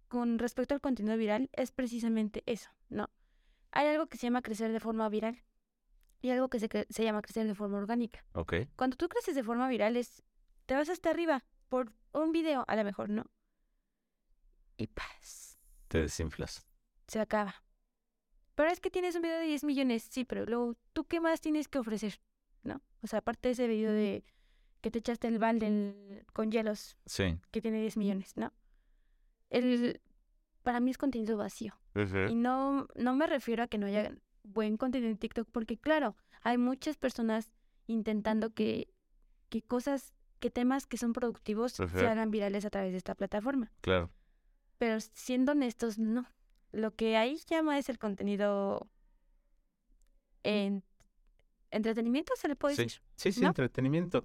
S2: con respecto al contenido viral es precisamente eso, ¿no? Hay algo que se llama crecer de forma viral y algo que se, se llama crecer de forma orgánica.
S1: Ok.
S2: Cuando tú creces de forma viral es, te vas hasta arriba por un video, a lo mejor, ¿no? Y paz.
S1: Te desinflas.
S2: Se acaba. Pero es que tienes un video de 10 millones, sí, pero luego, ¿tú qué más tienes que ofrecer? ¿No? O sea, aparte de ese video de que te echaste el balde con hielos,
S1: sí.
S2: que tiene 10 millones, ¿no? El, para mí es contenido vacío. Y no, no me refiero a que no haya buen contenido en TikTok, porque claro, hay muchas personas intentando que, que cosas, que temas que son productivos se hagan virales a través de esta plataforma.
S1: Claro.
S2: Pero siendo honestos, no. Lo que ahí llama es el contenido en entretenimiento, se le puede decir.
S1: Sí, sí, entretenimiento.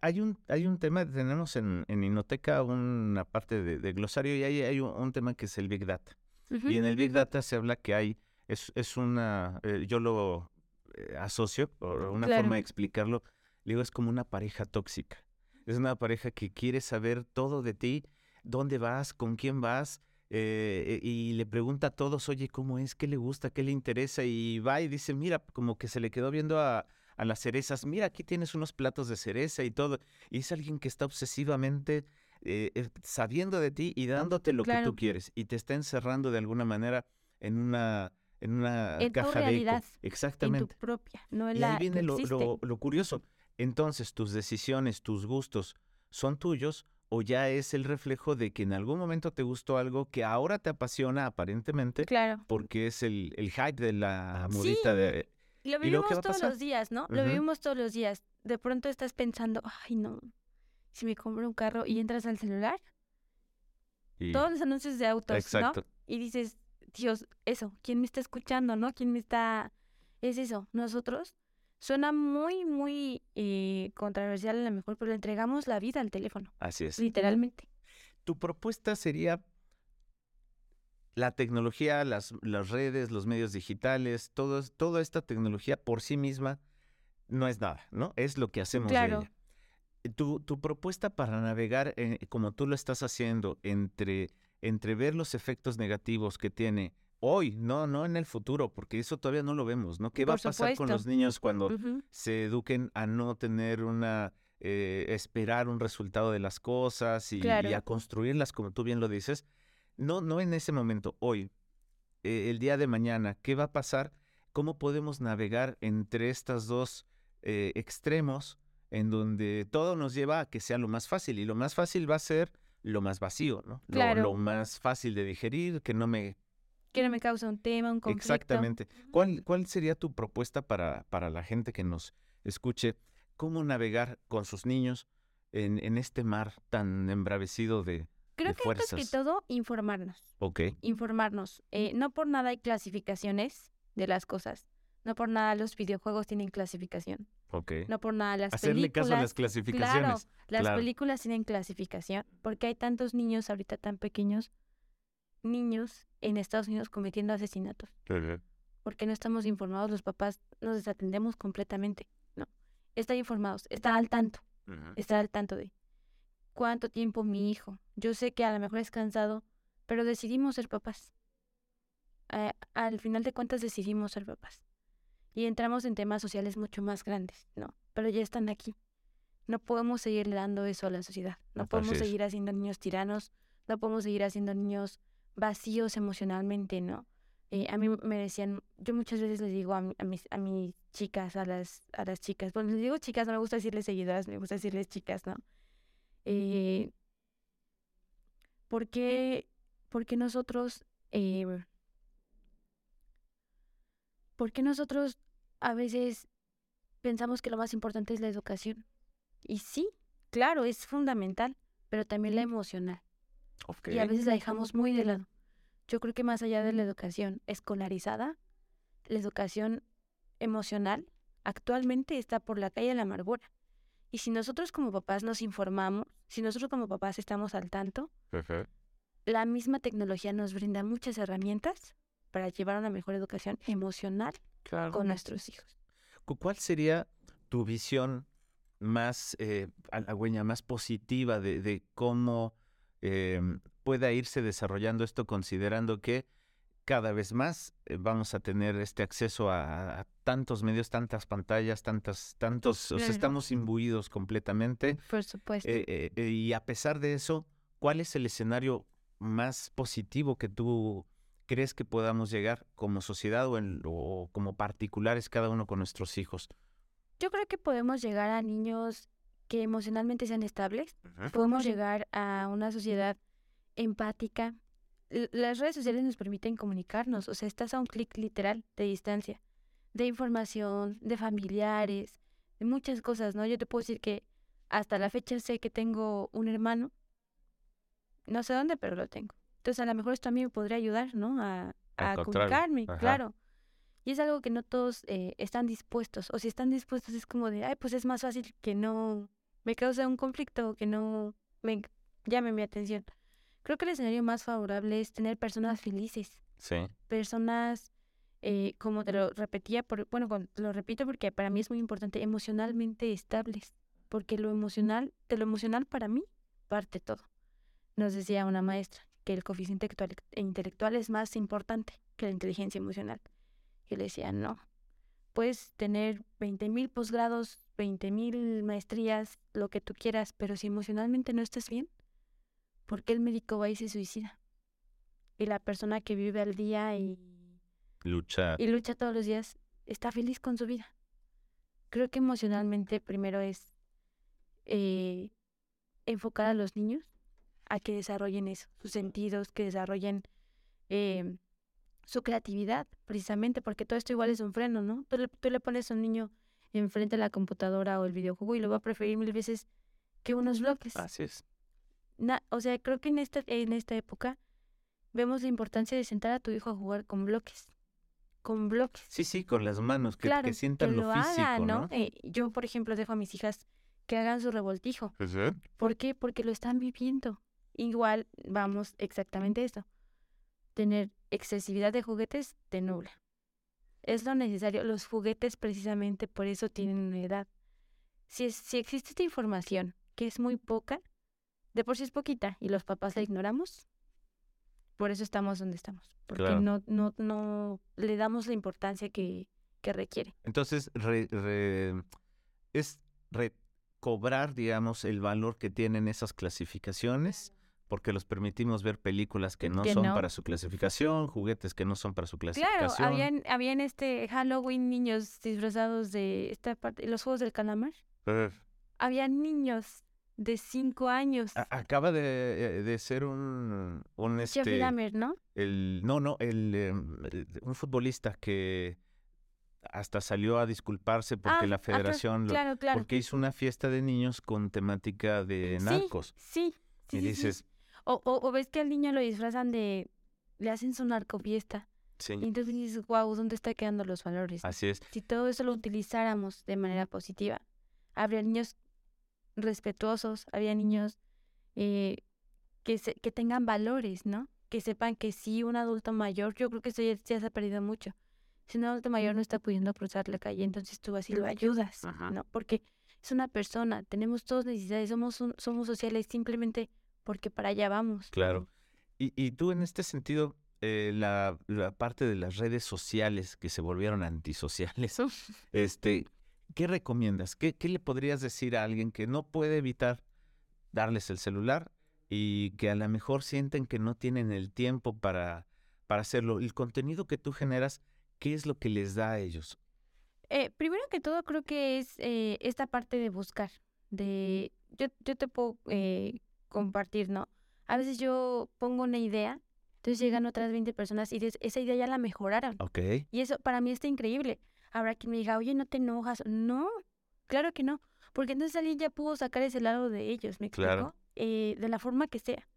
S1: Hay un, hay un tema, tenemos en, en Inoteca una parte de, glosario y hay, hay un, tema que es el Big Data. Y en el Big Data se habla que hay, es, es una, eh, yo lo eh, asocio, por una forma de explicarlo, digo, es como una pareja tóxica. Es una pareja que quiere saber todo de ti, dónde vas, con quién vas, eh, y le pregunta a todos, oye, ¿cómo es? ¿Qué le gusta? ¿Qué le interesa? Y va y dice, mira, como que se le quedó viendo a, las cerezas, mira, aquí tienes unos platos de cereza y todo. Y es alguien que está obsesivamente eh, eh, sabiendo de ti y dándote lo que tú quieres. Y te está encerrando de alguna manera en una, en una caja de eco. Exactamente. En
S2: tu propia, no en
S1: y
S2: la
S1: ahí viene lo, lo curioso. Entonces, tus decisiones, tus gustos son tuyos o ya es el reflejo de que en algún momento te gustó algo que ahora te apasiona aparentemente.
S2: Claro.
S1: Porque es el, el hype de la modita de...
S2: Lo vivimos todos los días, ¿no? Lo vivimos todos los días. De pronto estás pensando, ay, no, si me compro un carro y entras al celular, todos los anuncios de autos, Exacto. ¿no? Y dices, Dios, eso, ¿quién me está escuchando, no? ¿Quién me está...? Es eso, nosotros Suena muy, muy eh, controversial a lo mejor, pero le entregamos la vida al teléfono.
S1: Así es.
S2: Literalmente.
S1: Tu propuesta sería la tecnología, las, las redes, los medios digitales, todo, toda esta tecnología por sí misma no es nada, ¿no? Es lo que hacemos claro. de ella. Eh, tu, tu, propuesta para navegar, eh, como tú lo estás haciendo, entre, entre ver los efectos negativos que tiene hoy, no, no en el futuro, porque eso todavía no lo vemos, ¿no? ¿Qué va a pasar con los niños cuando se eduquen a no tener una, eh, esperar un resultado de las cosas y, a construirlas, como tú bien lo dices? No, no en ese momento, hoy, eh, el día de mañana, ¿qué va a pasar? ¿Cómo podemos navegar entre estos dos eh, extremos en donde todo nos lleva a que sea lo más fácil? Y lo más fácil va a ser lo más vacío, ¿no? lo más fácil de digerir, que no me
S2: que no me causa un tema, un conflicto.
S1: Exactamente. ¿Cuál, cuál sería tu propuesta para, para la gente que nos escuche? ¿Cómo navegar con sus niños en, en este mar tan embravecido de,
S2: Creo que
S1: antes
S2: que todo, informarnos.
S1: Ok.
S2: Informarnos. Eh, no por nada hay clasificaciones de las cosas. No por nada los videojuegos tienen clasificación.
S1: Ok.
S2: No por nada las
S1: Hacerle
S2: películas.
S1: caso a las clasificaciones.
S2: Claro, las películas tienen clasificación. Porque hay tantos niños ahorita tan pequeños niños en Estados Unidos cometiendo asesinatos. Porque no estamos informados, los papás nos desatendemos completamente, ¿no? Estar informados, estar al tanto, estar al tanto de cuánto tiempo mi hijo. Yo sé que a lo mejor es cansado, pero decidimos ser papás. al final de cuentas decidimos ser papás. Y entramos en temas sociales mucho más grandes, ¿no? Pero ya están aquí. No podemos seguir dando eso a la sociedad. No podemos seguir haciendo niños tiranos. No podemos seguir haciendo niños vacíos emocionalmente, ¿no? Eh, a mí me decían, yo muchas veces les digo a, mis, a mis chicas, a las, a las chicas, bueno, les digo chicas, no me gusta decirles seguidoras, me gusta decirles chicas, ¿no? Eh, ¿por, qué, nosotros, eh, nosotros a veces pensamos que lo más importante es la educación? Y sí, claro, es fundamental, pero también la emocional. Y a veces la dejamos muy de lado. Yo creo que más allá de la educación escolarizada, la educación emocional actualmente está por la calle de la amargura. Y si nosotros como papás nos informamos, si nosotros como papás estamos al tanto, la misma tecnología nos brinda muchas herramientas para llevar una mejor educación emocional con nuestros hijos.
S1: ¿Cuál sería tu visión más eh, halagüeña, más positiva de, cómo em, pueda irse desarrollando esto, considerando que cada vez más eh, vamos a tener este acceso a, tantos medios, tantas pantallas, tantas, tantos, o sea, estamos imbuidos completamente.
S2: Por supuesto.
S1: Eh, eh, y a pesar de eso, ¿cuál es el escenario más positivo que tú crees que podamos llegar como sociedad o, o como particulares cada uno con nuestros hijos?
S2: Yo creo que podemos llegar a niños que emocionalmente sean estables. Podemos llegar a una sociedad empática, las redes sociales nos permiten comunicarnos, o sea, estás a un clic literal de distancia, de información, de familiares, de muchas cosas, ¿no? Yo te puedo decir que hasta la fecha sé que tengo un hermano, no sé dónde, pero lo tengo. Entonces, a lo mejor esto a mí me podría ayudar, ¿no? A, comunicarme, claro. Y es algo que no todos eh, están dispuestos, o si están dispuestos es como de, ay, pues es más fácil que no me cause un conflicto, que no me llame mi atención. Creo que el escenario más favorable es tener personas felices.
S1: Sí.
S2: Personas, eh, como te lo repetía, por, bueno, lo repito porque para mí es muy importante, emocionalmente estables. Porque lo emocional, de lo emocional para mí, parte todo. Nos decía una maestra que el coeficiente intelectual es más importante que la inteligencia emocional. Y le decía, no, puedes tener 20.000 posgrados, 20.000 maestrías, lo que tú quieras, pero si emocionalmente no estás bien, ¿por qué el médico va y se suicida? Y la persona que vive al día y
S1: lucha
S2: y lucha todos los días está feliz con su vida. Creo que emocionalmente primero es eh, enfocar a los niños a que desarrollen eso, sus sentidos, que desarrollen eh, su creatividad, precisamente, porque todo esto igual es un freno, ¿no? Tú le, tú le pones a un niño enfrente de la computadora o el videojuego y lo va a preferir mil veces que unos bloques.
S1: Así es
S2: o sea, creo que en esta, en esta época vemos la importancia de sentar a tu hijo a jugar con bloques. Con bloques.
S1: Sí, sí, con las manos, que, que sientan lo, físico, ¿no?
S2: Eh, yo, por ejemplo, dejo a mis hijas que hagan su revoltijo. ¿Por qué? Porque lo están viviendo. Igual, vamos, exactamente esto. Tener excesividad de juguetes te nubla. Es lo necesario. Los juguetes precisamente por eso tienen una edad. Si, si existe esta información, que es muy poca, de por sí es poquita y los papás la ignoramos, por eso estamos donde estamos, porque no, no, no le damos la importancia que, que requiere.
S1: Entonces, es recobrar, digamos, el valor que tienen esas clasificaciones, porque los permitimos ver películas que no son para su clasificación, juguetes que no son para su clasificación.
S2: Claro, habían, habían este Halloween niños disfrazados de esta parte, los juegos del calamar. Habían niños de cinco años.
S1: acaba de, de, ser un, un este,
S2: Jeffrey Dahmer, ¿no?
S1: El, no, no, el, em, un futbolista que hasta salió a disculparse porque ah, la federación,
S2: claro, claro.
S1: porque hizo una fiesta de niños con temática de narcos.
S2: Sí, sí.
S1: y dices...
S2: O, o, ves que al niño lo disfrazan de... le hacen su narcofiesta.
S1: Sí.
S2: Y entonces dices, wow, ¿dónde están quedando los valores?
S1: Así es.
S2: Si todo eso lo utilizáramos de manera positiva, habría niños respetuosos, había niños eh, que, se, que tengan valores, ¿no? Que sepan que si un adulto mayor, yo creo que eso ya, se ha perdido mucho. Si un adulto mayor no está pudiendo cruzar la calle, entonces tú así lo ayudas, ¿no? Porque es una persona, tenemos todas necesidades, somos, somos sociales simplemente porque para allá vamos.
S1: Claro. Y, y tú en este sentido, eh, la, la, parte de las redes sociales que se volvieron antisociales, [LAUGHS] este, ¿qué recomiendas? ¿Qué, le podrías decir a alguien que no puede evitar darles el celular y que a lo mejor sienten que no tienen el tiempo para, para hacerlo? El contenido que tú generas, ¿qué es lo que les da a ellos?
S2: Eh, primero que todo, creo que es eh, esta parte de buscar. De, yo, yo te puedo eh, compartir, ¿no? A veces yo pongo una idea, entonces llegan otras 20 personas y esa idea ya la mejoraron.
S1: Ok.
S2: Y eso para mí está increíble habrá quien me diga, oye, no te enojas. No, claro que no. Porque entonces alguien ya pudo sacar ese lado de ellos, ¿me explico? Eh, de la forma que sea.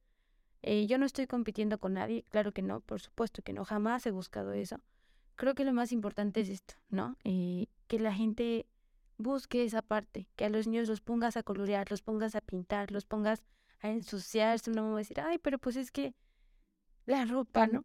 S2: Eh, yo no estoy compitiendo con nadie, claro que no, por supuesto que no, jamás he buscado eso. Creo que lo más importante es esto, ¿no? Eh, que la gente busque esa parte, que a los niños los pongas a colorear, los pongas a pintar, los pongas a ensuciarse, no me va a decir, ay, pero pues es que la ropa, ¿no?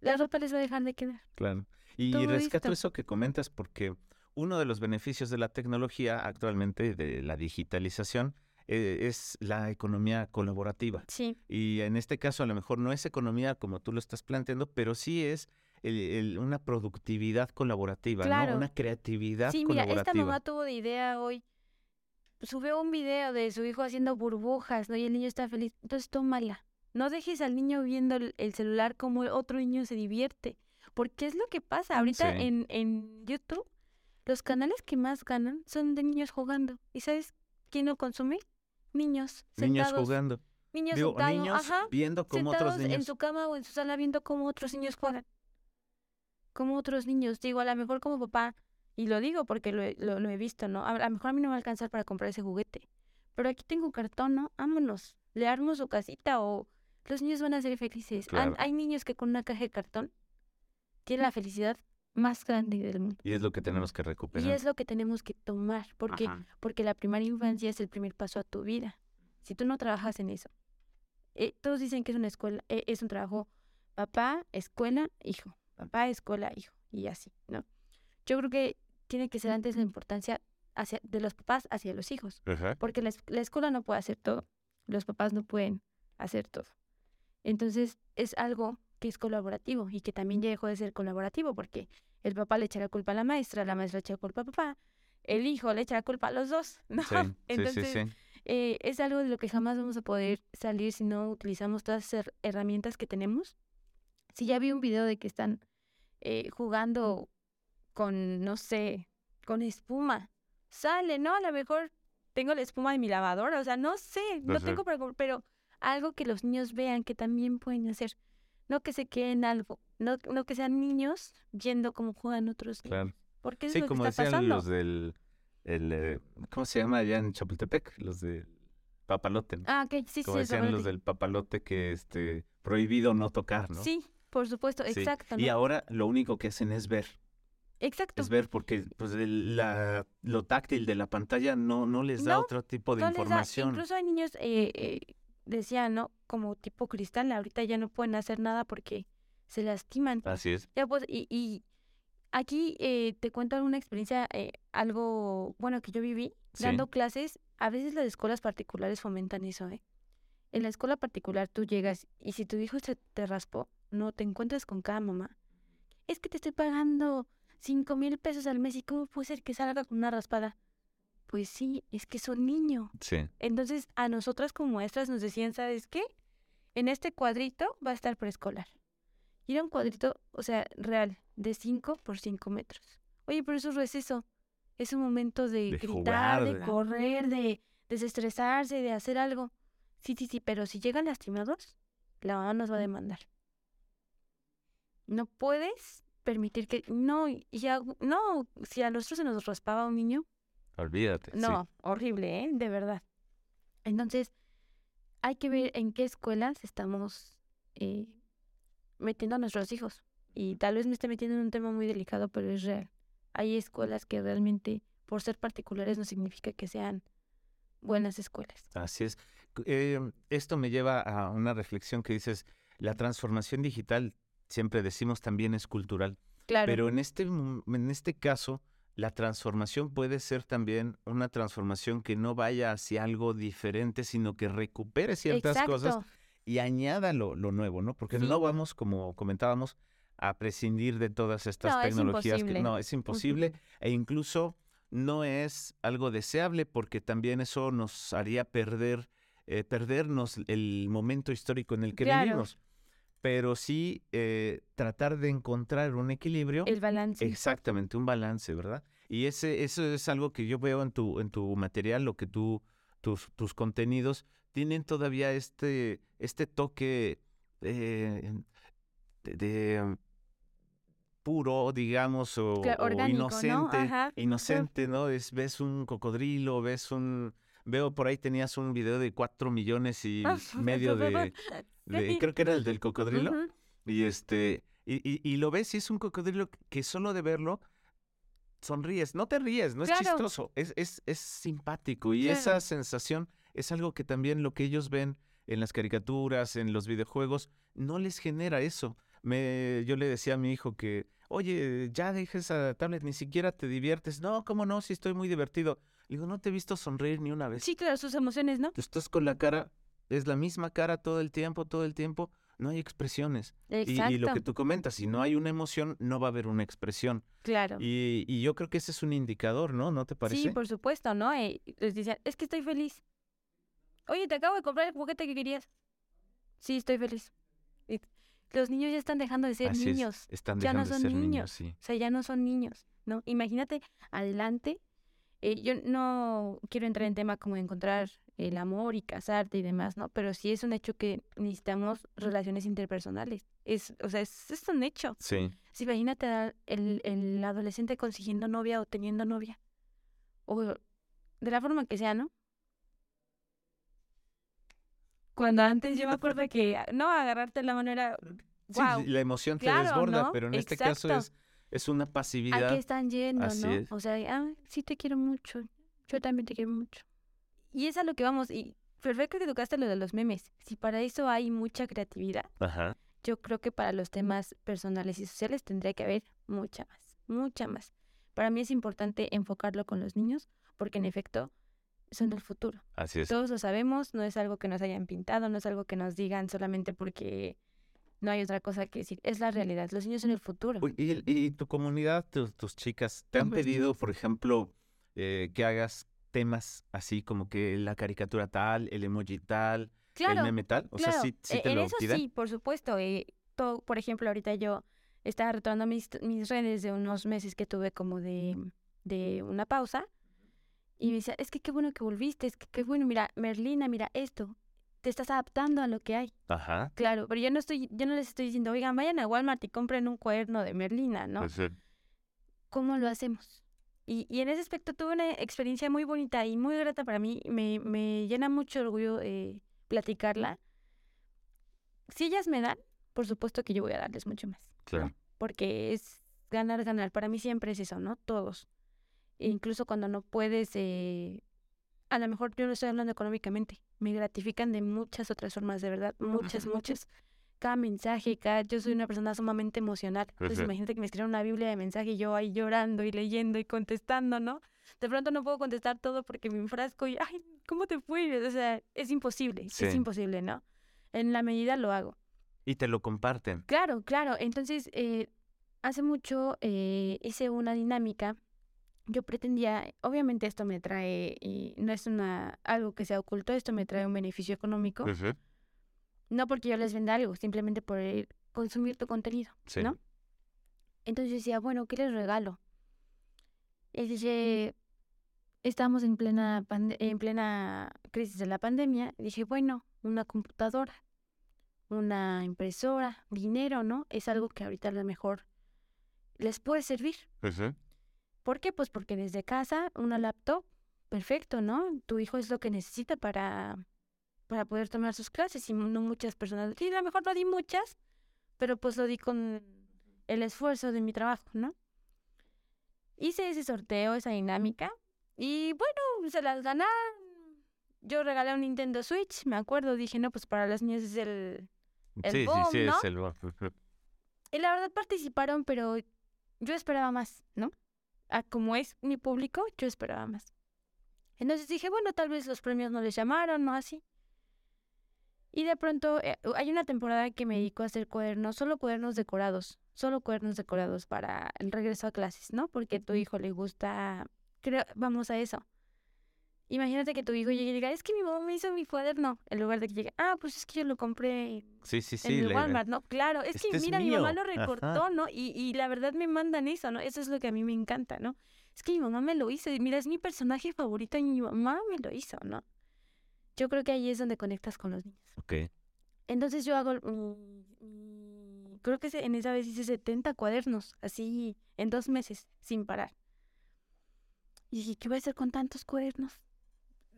S2: La ropa les va a dejar de quedar.
S1: Claro. Y rescato eso que comentas porque uno de los beneficios de la tecnología actualmente, de la digitalización, eh, es la economía colaborativa.
S2: Sí.
S1: Y en este caso a lo mejor no es economía como tú lo estás planteando, pero sí es el- el- una productividad colaborativa,
S2: Claro.
S1: ¿no? Una creatividad
S2: Sí, mira,
S1: colaborativa.
S2: esta mamá tuvo de idea hoy. Subió un video de su hijo haciendo burbujas, ¿no? Y el niño está feliz. Entonces, tómala. No dejes al niño viendo el, el celular como el otro niño se divierte. Porque es lo que pasa. Ahorita
S1: Sí.
S2: en, en YouTube, los canales que más ganan son de niños jugando. ¿Y sabes quién lo consume? Niños.
S1: Niños
S2: sentados.
S1: jugando.
S2: Niños
S1: Digo,
S2: sentados,
S1: niños
S2: ajá,
S1: viendo cómo
S2: sentados
S1: otros niños.
S2: en su cama o en su sala viendo cómo otros niños juegan. Como otros niños. Digo, a lo mejor como papá, y lo digo porque lo, he- lo, lo he visto, ¿no? A lo mejor a mí no me va a alcanzar para comprar ese juguete. Pero aquí tengo cartón, ¿no? Vámonos. Le armo su casita o los niños van a ser felices.
S1: Claro.
S2: Hay niños que con una caja de cartón tienen la felicidad más grande del mundo.
S1: Y es lo que tenemos que recuperar.
S2: Y es lo que tenemos que tomar, porque,
S1: Ajá.
S2: porque la primaria infancia es el primer paso a tu vida. Si tú no trabajas en eso, eh, todos dicen que es una escuela, eh, es un trabajo papá, escuela, hijo, papá, escuela, hijo, y así, ¿no? Yo creo que tiene que ser antes la importancia hacia, de los papás hacia los hijos,
S1: Ajá.
S2: porque la escuela no puede hacer todo, los papás no pueden hacer todo. Entonces es algo que es colaborativo y que también ya dejó de ser colaborativo porque el papá le echa la culpa a la maestra, la maestra le echa la culpa al papá, el hijo le echa la culpa a los dos, [LAUGHS] ¿no?
S1: Sí,
S2: Entonces
S1: sí, sí.
S2: eh, es algo de lo que jamás vamos a poder salir si no utilizamos todas her- herramientas que tenemos. Si ya vi un video de que están eh, jugando con, no sé, con espuma, sale, ¿no? A lo mejor tengo la espuma de mi lavadora, o sea, no sé, no tengo comprar, pero algo que los niños vean que también pueden hacer. No que se queden algo, no, no que sean niños viendo cómo juegan otros niños.
S1: Claro.
S2: Porque eso
S1: Sí,
S2: es lo
S1: como
S2: que está
S1: decían
S2: pasando.
S1: los del. El, eh, ¿Cómo se llama allá en Chapultepec? Los del papalote. ¿no?
S2: Ah, ok, sí,
S1: como
S2: sí,
S1: decían
S2: sobre
S1: los del papalote que este prohibido no tocar, ¿no?
S2: Sí, por supuesto,
S1: Sí.
S2: exacto.
S1: Y
S2: ¿no?
S1: ahora lo único que hacen es ver.
S2: Exacto.
S1: Es ver porque pues el- la, lo táctil de la pantalla no, no les da
S2: No,
S1: otro tipo de
S2: No les da-
S1: información.
S2: Incluso hay niños, eh, eh, decían, ¿no? Como tipo cristal, ahorita ya no pueden hacer nada porque se lastiman.
S1: Así es.
S2: Ya pues, y, y aquí eh, te cuento alguna experiencia, eh, algo bueno que yo viví
S1: Sí.
S2: dando clases. A veces las escuelas particulares fomentan eso, ¿eh? En la escuela particular tú llegas y si tu hijo se te raspó, no te encuentras con cada mamá. Es que te estoy pagando cinco mil pesos al mes y cómo puede ser que salga con una raspada. Pues sí, es que es un niño.
S1: Sí.
S2: Entonces, a nosotras como maestras nos decían, ¿sabes qué? En este cuadrito va a estar preescolar. Y era un cuadrito, o sea, real, de 5 por 5 metros. Oye, pero eso es receso. Es un momento de,
S1: De
S2: gritar,
S1: jugar,
S2: de correr, de desestresarse, de hacer algo. Sí, sí, sí, pero si llegan lastimados, la mamá nos va a demandar. No puedes permitir que... No, ya, no, si a nosotros se nos raspaba un niño,
S1: Olvídate. sí.
S2: no, horrible, ¿eh? De verdad. Entonces, hay que ver en qué escuelas estamos eh, metiendo a nuestros hijos. Y tal vez me esté metiendo en un tema muy delicado, pero es real. Hay escuelas que realmente, por ser particulares, no significa que sean buenas escuelas.
S1: Así es. Eh, esto me lleva a una reflexión que dices, la transformación digital, siempre decimos también es cultural,
S2: Claro.
S1: pero en este, en este caso, la transformación puede ser también una transformación que no vaya hacia algo diferente, sino que recupere ciertas cosas y añada lo, lo nuevo, ¿no? Porque
S2: Sí.
S1: no vamos, como comentábamos, a prescindir de todas estas
S2: No, es
S1: tecnologías. que, no, es imposible e incluso no es algo deseable porque también eso nos haría perder, eh, perdernos el momento histórico en el que
S2: Claro.
S1: vivimos. Pero sí eh, tratar de encontrar un equilibrio.
S2: El balance.
S1: Exactamente, un balance, ¿verdad? Y ese, eso es algo que yo veo en tu, en tu material, lo que tú, tus, tus contenidos tienen todavía este, este toque eh, de, de puro, digamos, o,
S2: orgánico, ¿no?
S1: inocente,
S2: Ajá.
S1: inocente, ¿no? Es, ves un cocodrilo, ves un, veo por ahí tenías un video de cuatro millones [LAUGHS] y medio de, de- creo que era el del cocodrilo. Y este, y, y, y lo ves y es un cocodrilo que solo de verlo sonríes. No te ríes, no es
S2: Claro.
S1: chistoso, es, es, es simpático. Y
S2: Claro.
S1: esa sensación es algo que también lo que ellos ven en las caricaturas, en los videojuegos, no les genera eso. Me, yo le decía a mi hijo que, oye, ya dejes esa tablet, ni siquiera te diviertes. No, ¿cómo no? Si estoy muy divertido. Digo, no te he visto sonreír ni una vez.
S2: Sí, claro, sus emociones, ¿no?
S1: Tú estás con la cara, es la misma cara todo el tiempo, todo el tiempo. No hay expresiones.
S2: Exacto.
S1: y lo que tú comentas, si no hay una emoción, no va a haber una expresión.
S2: Claro.
S1: Y, y yo creo que ese es un indicador, ¿no? ¿No te parece?
S2: Sí, por supuesto, ¿no? Eh, les decían, es que estoy feliz. Oye, te acabo de comprar el juguete que querías. Sí, estoy feliz. Los niños ya están dejando de ser
S1: Así es,
S2: niños.
S1: Están
S2: ya no
S1: dejando
S2: son
S1: de ser niños,
S2: niños.
S1: sí.
S2: O sea, ya no son niños, ¿no? Imagínate adelante. Eh, yo no quiero entrar en tema como encontrar el amor y casarte y demás, ¿no? Pero sí es un hecho que necesitamos relaciones interpersonales. Es, o sea, es, es un hecho.
S1: Sí.
S2: Sí, imagínate a el, el adolescente consiguiendo novia o teniendo novia. O de la forma que sea, ¿no? Cuando antes yo me acuerdo que, no, agarrarte la manera,
S1: Sí,
S2: wow,
S1: la emoción te
S2: Claro,
S1: desborda,
S2: ¿no?
S1: pero en este caso es, es una
S2: ¿a
S1: pasividad.
S2: qué están yendo,
S1: Así
S2: no?
S1: es.
S2: O sea, ah, sí te quiero mucho, yo también te quiero mucho. Y es a lo que vamos, y perfecto que tocaste lo de los memes. Si para eso hay mucha creatividad,
S1: Ajá.
S2: yo creo que para los temas personales y sociales tendría que haber mucha más, mucha más. Para mí es importante enfocarlo con los niños porque en efecto son el futuro.
S1: Así es.
S2: Todos lo sabemos, no es algo que nos hayan pintado, no es algo que nos digan solamente porque no hay otra cosa que decir. Es la realidad. Los niños son el futuro.
S1: ¿Y, y tu comunidad, tus, tus chicas, te han pedido, por ejemplo, eh, que hagas temas así como que la caricatura tal, el emoji tal,
S2: claro,
S1: el meme tal? O sea,
S2: claro.
S1: sí,
S2: Eh, en
S1: lo
S2: eso
S1: piden.
S2: sí, por supuesto. eh, todo, por ejemplo, ahorita yo estaba retomando mis, mis redes de unos meses que tuve como de, de una pausa. Y me decía, es que qué bueno que volviste, es que qué bueno, mira, Merlina, mira esto. Te estás adaptando a lo que hay.
S1: Ajá.
S2: Claro, pero yo no estoy, yo no les estoy diciendo, oigan, vayan a Walmart y compren un cuaderno de Merlina, ¿no?
S1: Pues, eh,
S2: ¿Cómo lo hacemos? Y, y en ese aspecto tuve una experiencia muy bonita y muy grata para mí. Me, me llena mucho orgullo eh, platicarla. Si ellas me dan, por supuesto que yo voy a darles mucho más. ¿no?
S1: claro.
S2: Porque es ganar, ganar. Para mí siempre es eso, ¿no? Todos. E incluso cuando no puedes, eh, a lo mejor yo no estoy hablando económicamente, me gratifican de muchas otras formas, de verdad, muchas, [LAUGHS] muchas. Cada mensaje, cada, yo soy una persona sumamente emocional. Entonces imagínate que me escriban una Biblia de mensaje y yo ahí llorando y leyendo y contestando, ¿no? De pronto no puedo contestar todo porque me enfrasco y, ay, ¿cómo te fue? O sea, es imposible,
S1: Sí.
S2: es imposible, ¿no? En la medida lo hago.
S1: Y te lo comparten.
S2: Claro, claro. Entonces, eh, hace mucho eh, hice una dinámica. Yo pretendía, obviamente esto me trae, y no es una algo que sea oculto, esto me trae un beneficio económico. No porque yo les venda algo, simplemente por consumir tu contenido,
S1: Sí.
S2: ¿no? Entonces yo decía, bueno, ¿qué les regalo? Y dije, estamos en plena, en plena crisis de la pandemia. Y dije, bueno, una computadora, una impresora, dinero, ¿no? Es algo que ahorita a lo mejor les puede servir. ¿Por qué? Pues porque desde casa, una laptop, perfecto, ¿no? Tu hijo es lo que necesita para, para poder tomar sus clases y no muchas personas. Sí, a lo mejor no di muchas, pero pues lo di con el esfuerzo de mi trabajo, ¿no? Hice ese sorteo, esa dinámica, y bueno, se las ganaron. Yo regalé un Nintendo Switch, me acuerdo, dije, no, pues para los niños es el... El
S1: sí,
S2: boom,
S1: sí, sí,
S2: ¿no?
S1: es el. [LAUGHS]
S2: Y la verdad participaron, pero yo esperaba más, ¿no? A como es mi público, yo esperaba más. Entonces dije, bueno, tal vez los premios no les llamaron, ¿no? Así. Y de pronto eh, hay una temporada que me dedico a hacer cuadernos, solo cuadernos decorados, solo cuadernos decorados para el regreso a clases, ¿no? Porque a tu hijo le gusta, creo, vamos a eso. Imagínate que tu hijo llegue y diga, es que mi mamá me hizo mi cuaderno, en lugar de que llegue, ah, pues es que yo lo compré
S1: Sí, sí,
S2: en
S1: sí.
S2: el
S1: le-
S2: Walmart, ¿no? Claro, es
S1: Este
S2: que
S1: es
S2: mira, mi mamá lo
S1: Ajá.
S2: recortó, ¿no? Y, y la verdad me mandan eso, ¿no? Eso es lo que a mí me encanta, ¿no? Es que mi mamá me lo hizo, y mira, es mi personaje favorito y mi mamá me lo hizo, ¿no? Yo creo que ahí es donde conectas con los niños.
S1: Ok.
S2: Entonces yo hago, mi- mi- creo que en esa vez hice 70 cuadernos, así en dos meses, sin parar. Y dije, ¿qué voy a hacer con tantos cuadernos?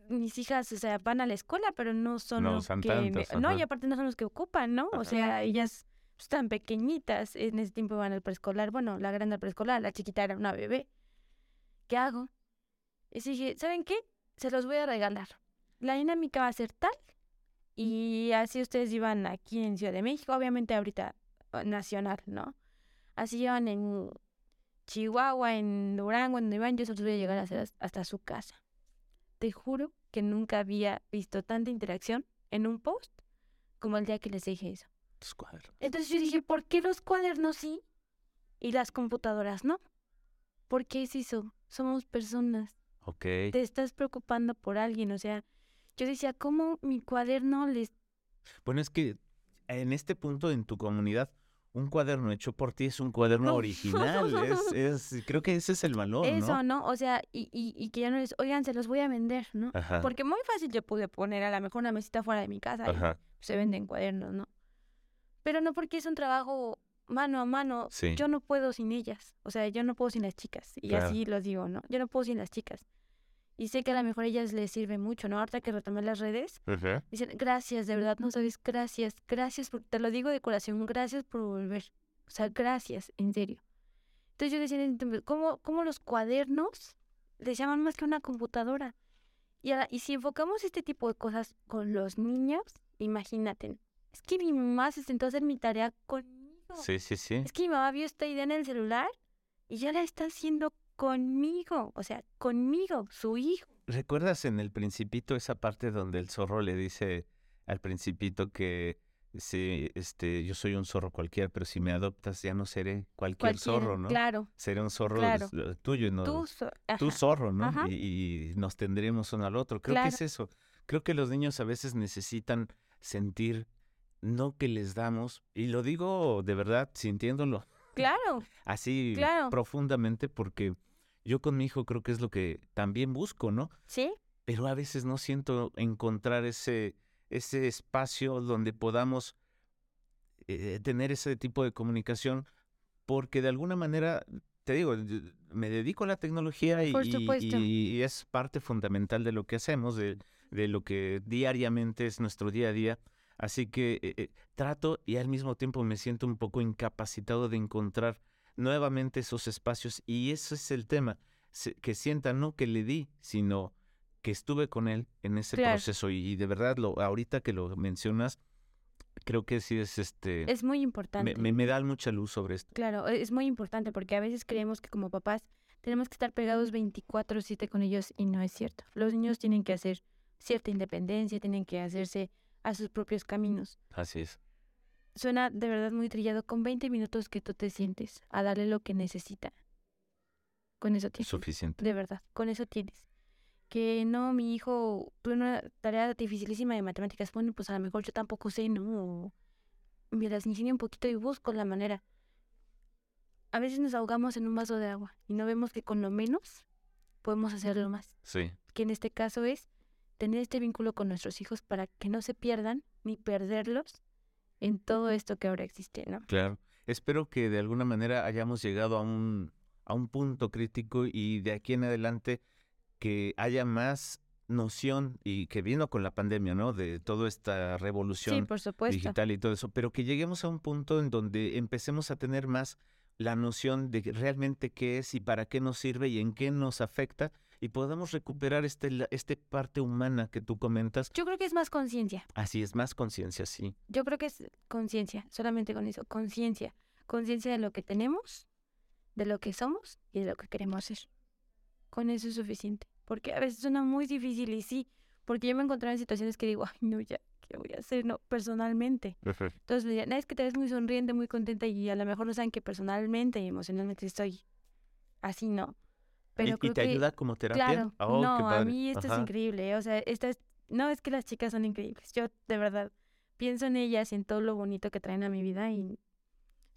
S2: Mis hijas, o sea, van a la escuela, pero no son
S1: No
S2: los que...
S1: tantos,
S2: no,
S1: ajá.
S2: y aparte no son los que ocupan, ¿no? O sea, ellas están pequeñitas, en ese tiempo van al preescolar, bueno, la grande al preescolar, la chiquita era una bebé. ¿Qué hago? Y dije, ¿saben qué? Se los voy a regalar. La dinámica va a ser tal y así ustedes iban aquí en Ciudad de México, obviamente ahorita eh, nacional, ¿no? Así iban en Chihuahua, en Durango, en iban, yo solo voy a llegar a hacer hasta su casa. Te juro que nunca había visto tanta interacción en un post como el día que les dije eso. Entonces yo dije, ¿por qué los cuadernos sí y las computadoras no? ¿Por qué es eso? Somos personas.
S1: Ok.
S2: Te estás preocupando por alguien, o sea, yo decía, ¿cómo mi cuaderno les...
S1: Bueno, es que en este punto en tu comunidad, un cuaderno hecho por ti es un cuaderno original. Es, [LAUGHS] es, creo que ese es el valor,
S2: Eso, ¿no? O sea, y, y, y, que ya no es, oigan, se los voy a vender, ¿no? Ajá. Porque muy fácil yo pude poner a lo mejor una mesita fuera de mi casa Ajá. y se venden cuadernos, ¿no? Pero no porque es un trabajo mano a mano. Sí. Yo no puedo sin ellas. O sea, yo no puedo sin las chicas. Y claro. así los digo, ¿no? Yo no puedo sin las chicas. Y sé que a lo mejor a ellas les sirve mucho, ¿no? Ahorita que retomé las redes, dicen, gracias, de verdad, no sabes, gracias, gracias, por, te lo digo de corazón, gracias por volver. O sea, gracias, en serio. Entonces yo decía, ¿cómo, cómo los cuadernos les llaman más que una computadora? Y, ahora, y si enfocamos este tipo de cosas con los niños, imagínate, es que mi mamá se sentó a hacer mi tarea conmigo.
S1: Sí, sí, sí.
S2: Es que mi mamá vio esta idea en el celular y ya la está haciendo conmigo, o sea, conmigo, su hijo.
S1: ¿Recuerdas en el principito esa parte donde el zorro le dice al principito que si este yo soy un zorro cualquiera, pero si me adoptas ya no seré cualquier, zorro, ¿no?
S2: Claro.
S1: Seré un zorro tuyo, ¿no? Tú, zorro, ¿no? Y, nos tendremos uno al otro. Creo que es eso. Creo que los niños a veces necesitan sentir no que les damos, y lo digo de verdad sintiéndolo.
S2: Claro.
S1: Así profundamente porque yo con mi hijo creo que es lo que también busco, ¿no?
S2: Sí.
S1: Pero a veces no siento encontrar ese, ese espacio donde podamos eh, tener ese tipo de comunicación, porque de alguna manera, te digo, me dedico a la tecnología y, y, es parte fundamental de lo que hacemos, de, de, lo que diariamente es nuestro día a día. Así que eh, eh, trato y al mismo tiempo me siento un poco incapacitado de encontrar nuevamente esos espacios y ese es el tema, que sienta no que le di, sino que estuve con él en ese proceso y, de verdad lo ahorita que lo mencionas creo que sí es este
S2: es muy importante.
S1: me, me, da mucha luz sobre esto.
S2: Claro es muy importante porque a veces creemos que como papás tenemos que estar pegados 24/7 con ellos y no es cierto. Los niños tienen que hacer cierta independencia tienen que hacerse a sus propios caminos
S1: así es
S2: suena de verdad muy trillado, con 20 minutos que tú te sientes a darle lo que necesita. Con eso tienes.
S1: Suficiente.
S2: De verdad, con eso tienes. Que no, mi hijo tuvo una tarea dificilísima de matemáticas. Bueno, pues a lo mejor yo tampoco sé, ¿no? Me las enseño un poquito y busco la manera. A veces nos ahogamos en un vaso de agua y no vemos que con lo menos podemos hacerlo más.
S1: Sí.
S2: Que en este caso es tener este vínculo con nuestros hijos para que no se pierdan ni perderlos en todo esto que ahora existe, ¿no?
S1: Claro. Espero que de alguna manera hayamos llegado a un, a un punto crítico y de aquí en adelante que haya más noción y que vino con la pandemia, ¿no? De toda esta revolución digital y todo eso, pero que lleguemos a un punto en donde empecemos a tener más la noción de realmente qué es y para qué nos sirve y en qué nos afecta y podamos recuperar este, este parte humana que tú comentas.
S2: Yo creo que es más conciencia.
S1: Así es, más conciencia, sí.
S2: Yo creo que es conciencia, solamente con eso, conciencia. Conciencia de lo que tenemos, de lo que somos y de lo que queremos ser. Con eso es suficiente. Porque a veces suena muy difícil y sí, porque yo me he encontrado en situaciones que digo, ay, no, ya, ¿qué voy a hacer? No, personalmente. Entonces me dirían, es que te ves muy sonriente, muy contenta y a lo mejor no saben que personalmente y emocionalmente estoy así, ¿no?
S1: Pero ¿Y, te ayuda como terapia?
S2: Claro, oh, no, a mí esto es increíble, o sea, esta es, no es que las chicas son increíbles, yo de verdad pienso en ellas y en todo lo bonito que traen a mi vida y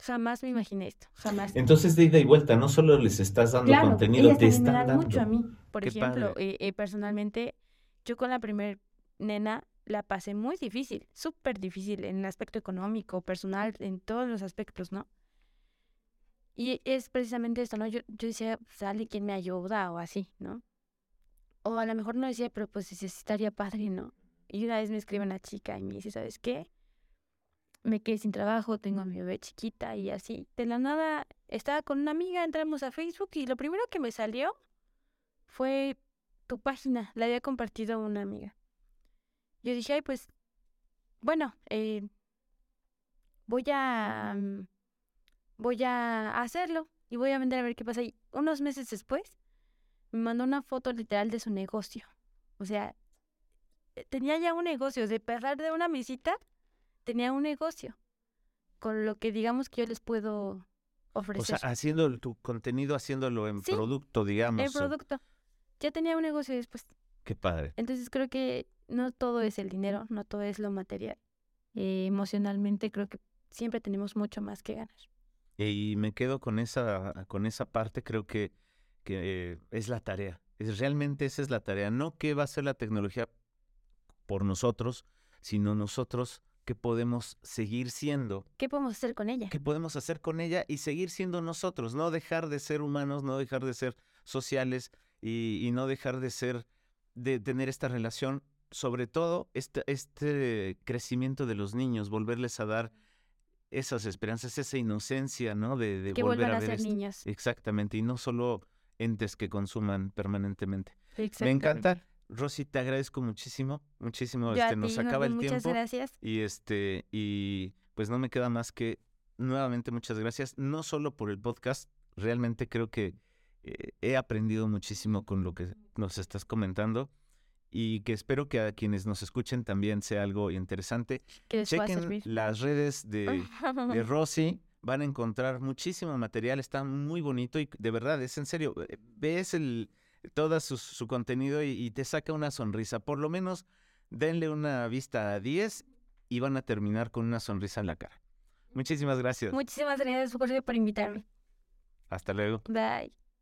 S2: jamás me imaginé esto, jamás.
S3: Entonces de ida y vuelta, no solo les estás dando contenido, te están
S2: me
S3: dan
S2: mucho a mí, por ejemplo, eh, eh, personalmente, yo con la primer nena la pasé muy difícil, súper difícil en el aspecto económico, personal, en todos los aspectos, ¿no? Y es precisamente esto, ¿no? Yo, yo decía, sale quien me ayuda o así, ¿no? O a lo mejor no decía, pero pues estaría padre, ¿no? Y una vez me escribe una chica y me dice, ¿sabes qué? Me quedé sin trabajo, tengo a mi bebé chiquita y así. De la nada, estaba con una amiga, entramos a Facebook y lo primero que me salió fue tu página. La había compartido una amiga. Yo dije, ay, pues, bueno, eh, voy a... Mm, voy a hacerlo y voy a vender a ver qué pasa. Y unos meses después, me mandó una foto literal de su negocio. O sea, eh, tenía ya un negocio, de pasar de una mesita, tenía un negocio. Con lo que digamos que yo les puedo ofrecer.
S1: O sea, haciendo tu contenido, haciéndolo en producto, digamos.
S2: En producto. Ya tenía un negocio después.
S1: Qué padre.
S2: Entonces creo que no todo es el dinero, no todo es lo material. Eh, emocionalmente creo que siempre tenemos mucho más que ganar.
S1: Y me quedo con esa, con esa parte, creo que, que es la tarea. Es, realmente esa es la tarea. No qué va a ser la tecnología por nosotros, sino nosotros qué podemos seguir siendo.
S2: ¿Qué podemos hacer con ella?
S1: ¿Qué podemos hacer con ella y seguir siendo nosotros? No dejar de ser humanos, no dejar de ser sociales y, y no dejar de ser, de tener esta relación sobre todo este, este crecimiento de los niños, volverles a dar esas esperanzas, esa inocencia, ¿no? De, de
S2: que
S1: volver
S2: a, ser niños.
S1: Exactamente, y no solo entes que consuman permanentemente. Me encanta. Rosy, te agradezco muchísimo, muchísimo. este, nos acaba el
S2: muchas
S1: tiempo.
S2: gracias.
S1: Y este, y pues no me queda más que nuevamente muchas gracias, no solo por el podcast, realmente creo que eh, he aprendido muchísimo con lo que nos estás comentando y que espero que a quienes nos escuchen también sea algo interesante.
S2: Que
S1: Chequen las redes de, de [LAUGHS] Rosy, van a encontrar muchísimo material, está muy bonito y de verdad, es en serio, eh, ves el, todo su, contenido y, te saca una sonrisa. Por lo menos denle una vista a 10 y van a terminar con una sonrisa en la cara. Muchísimas gracias.
S2: Muchísimas gracias, Jorge, por invitarme.
S1: Hasta luego.
S2: Bye.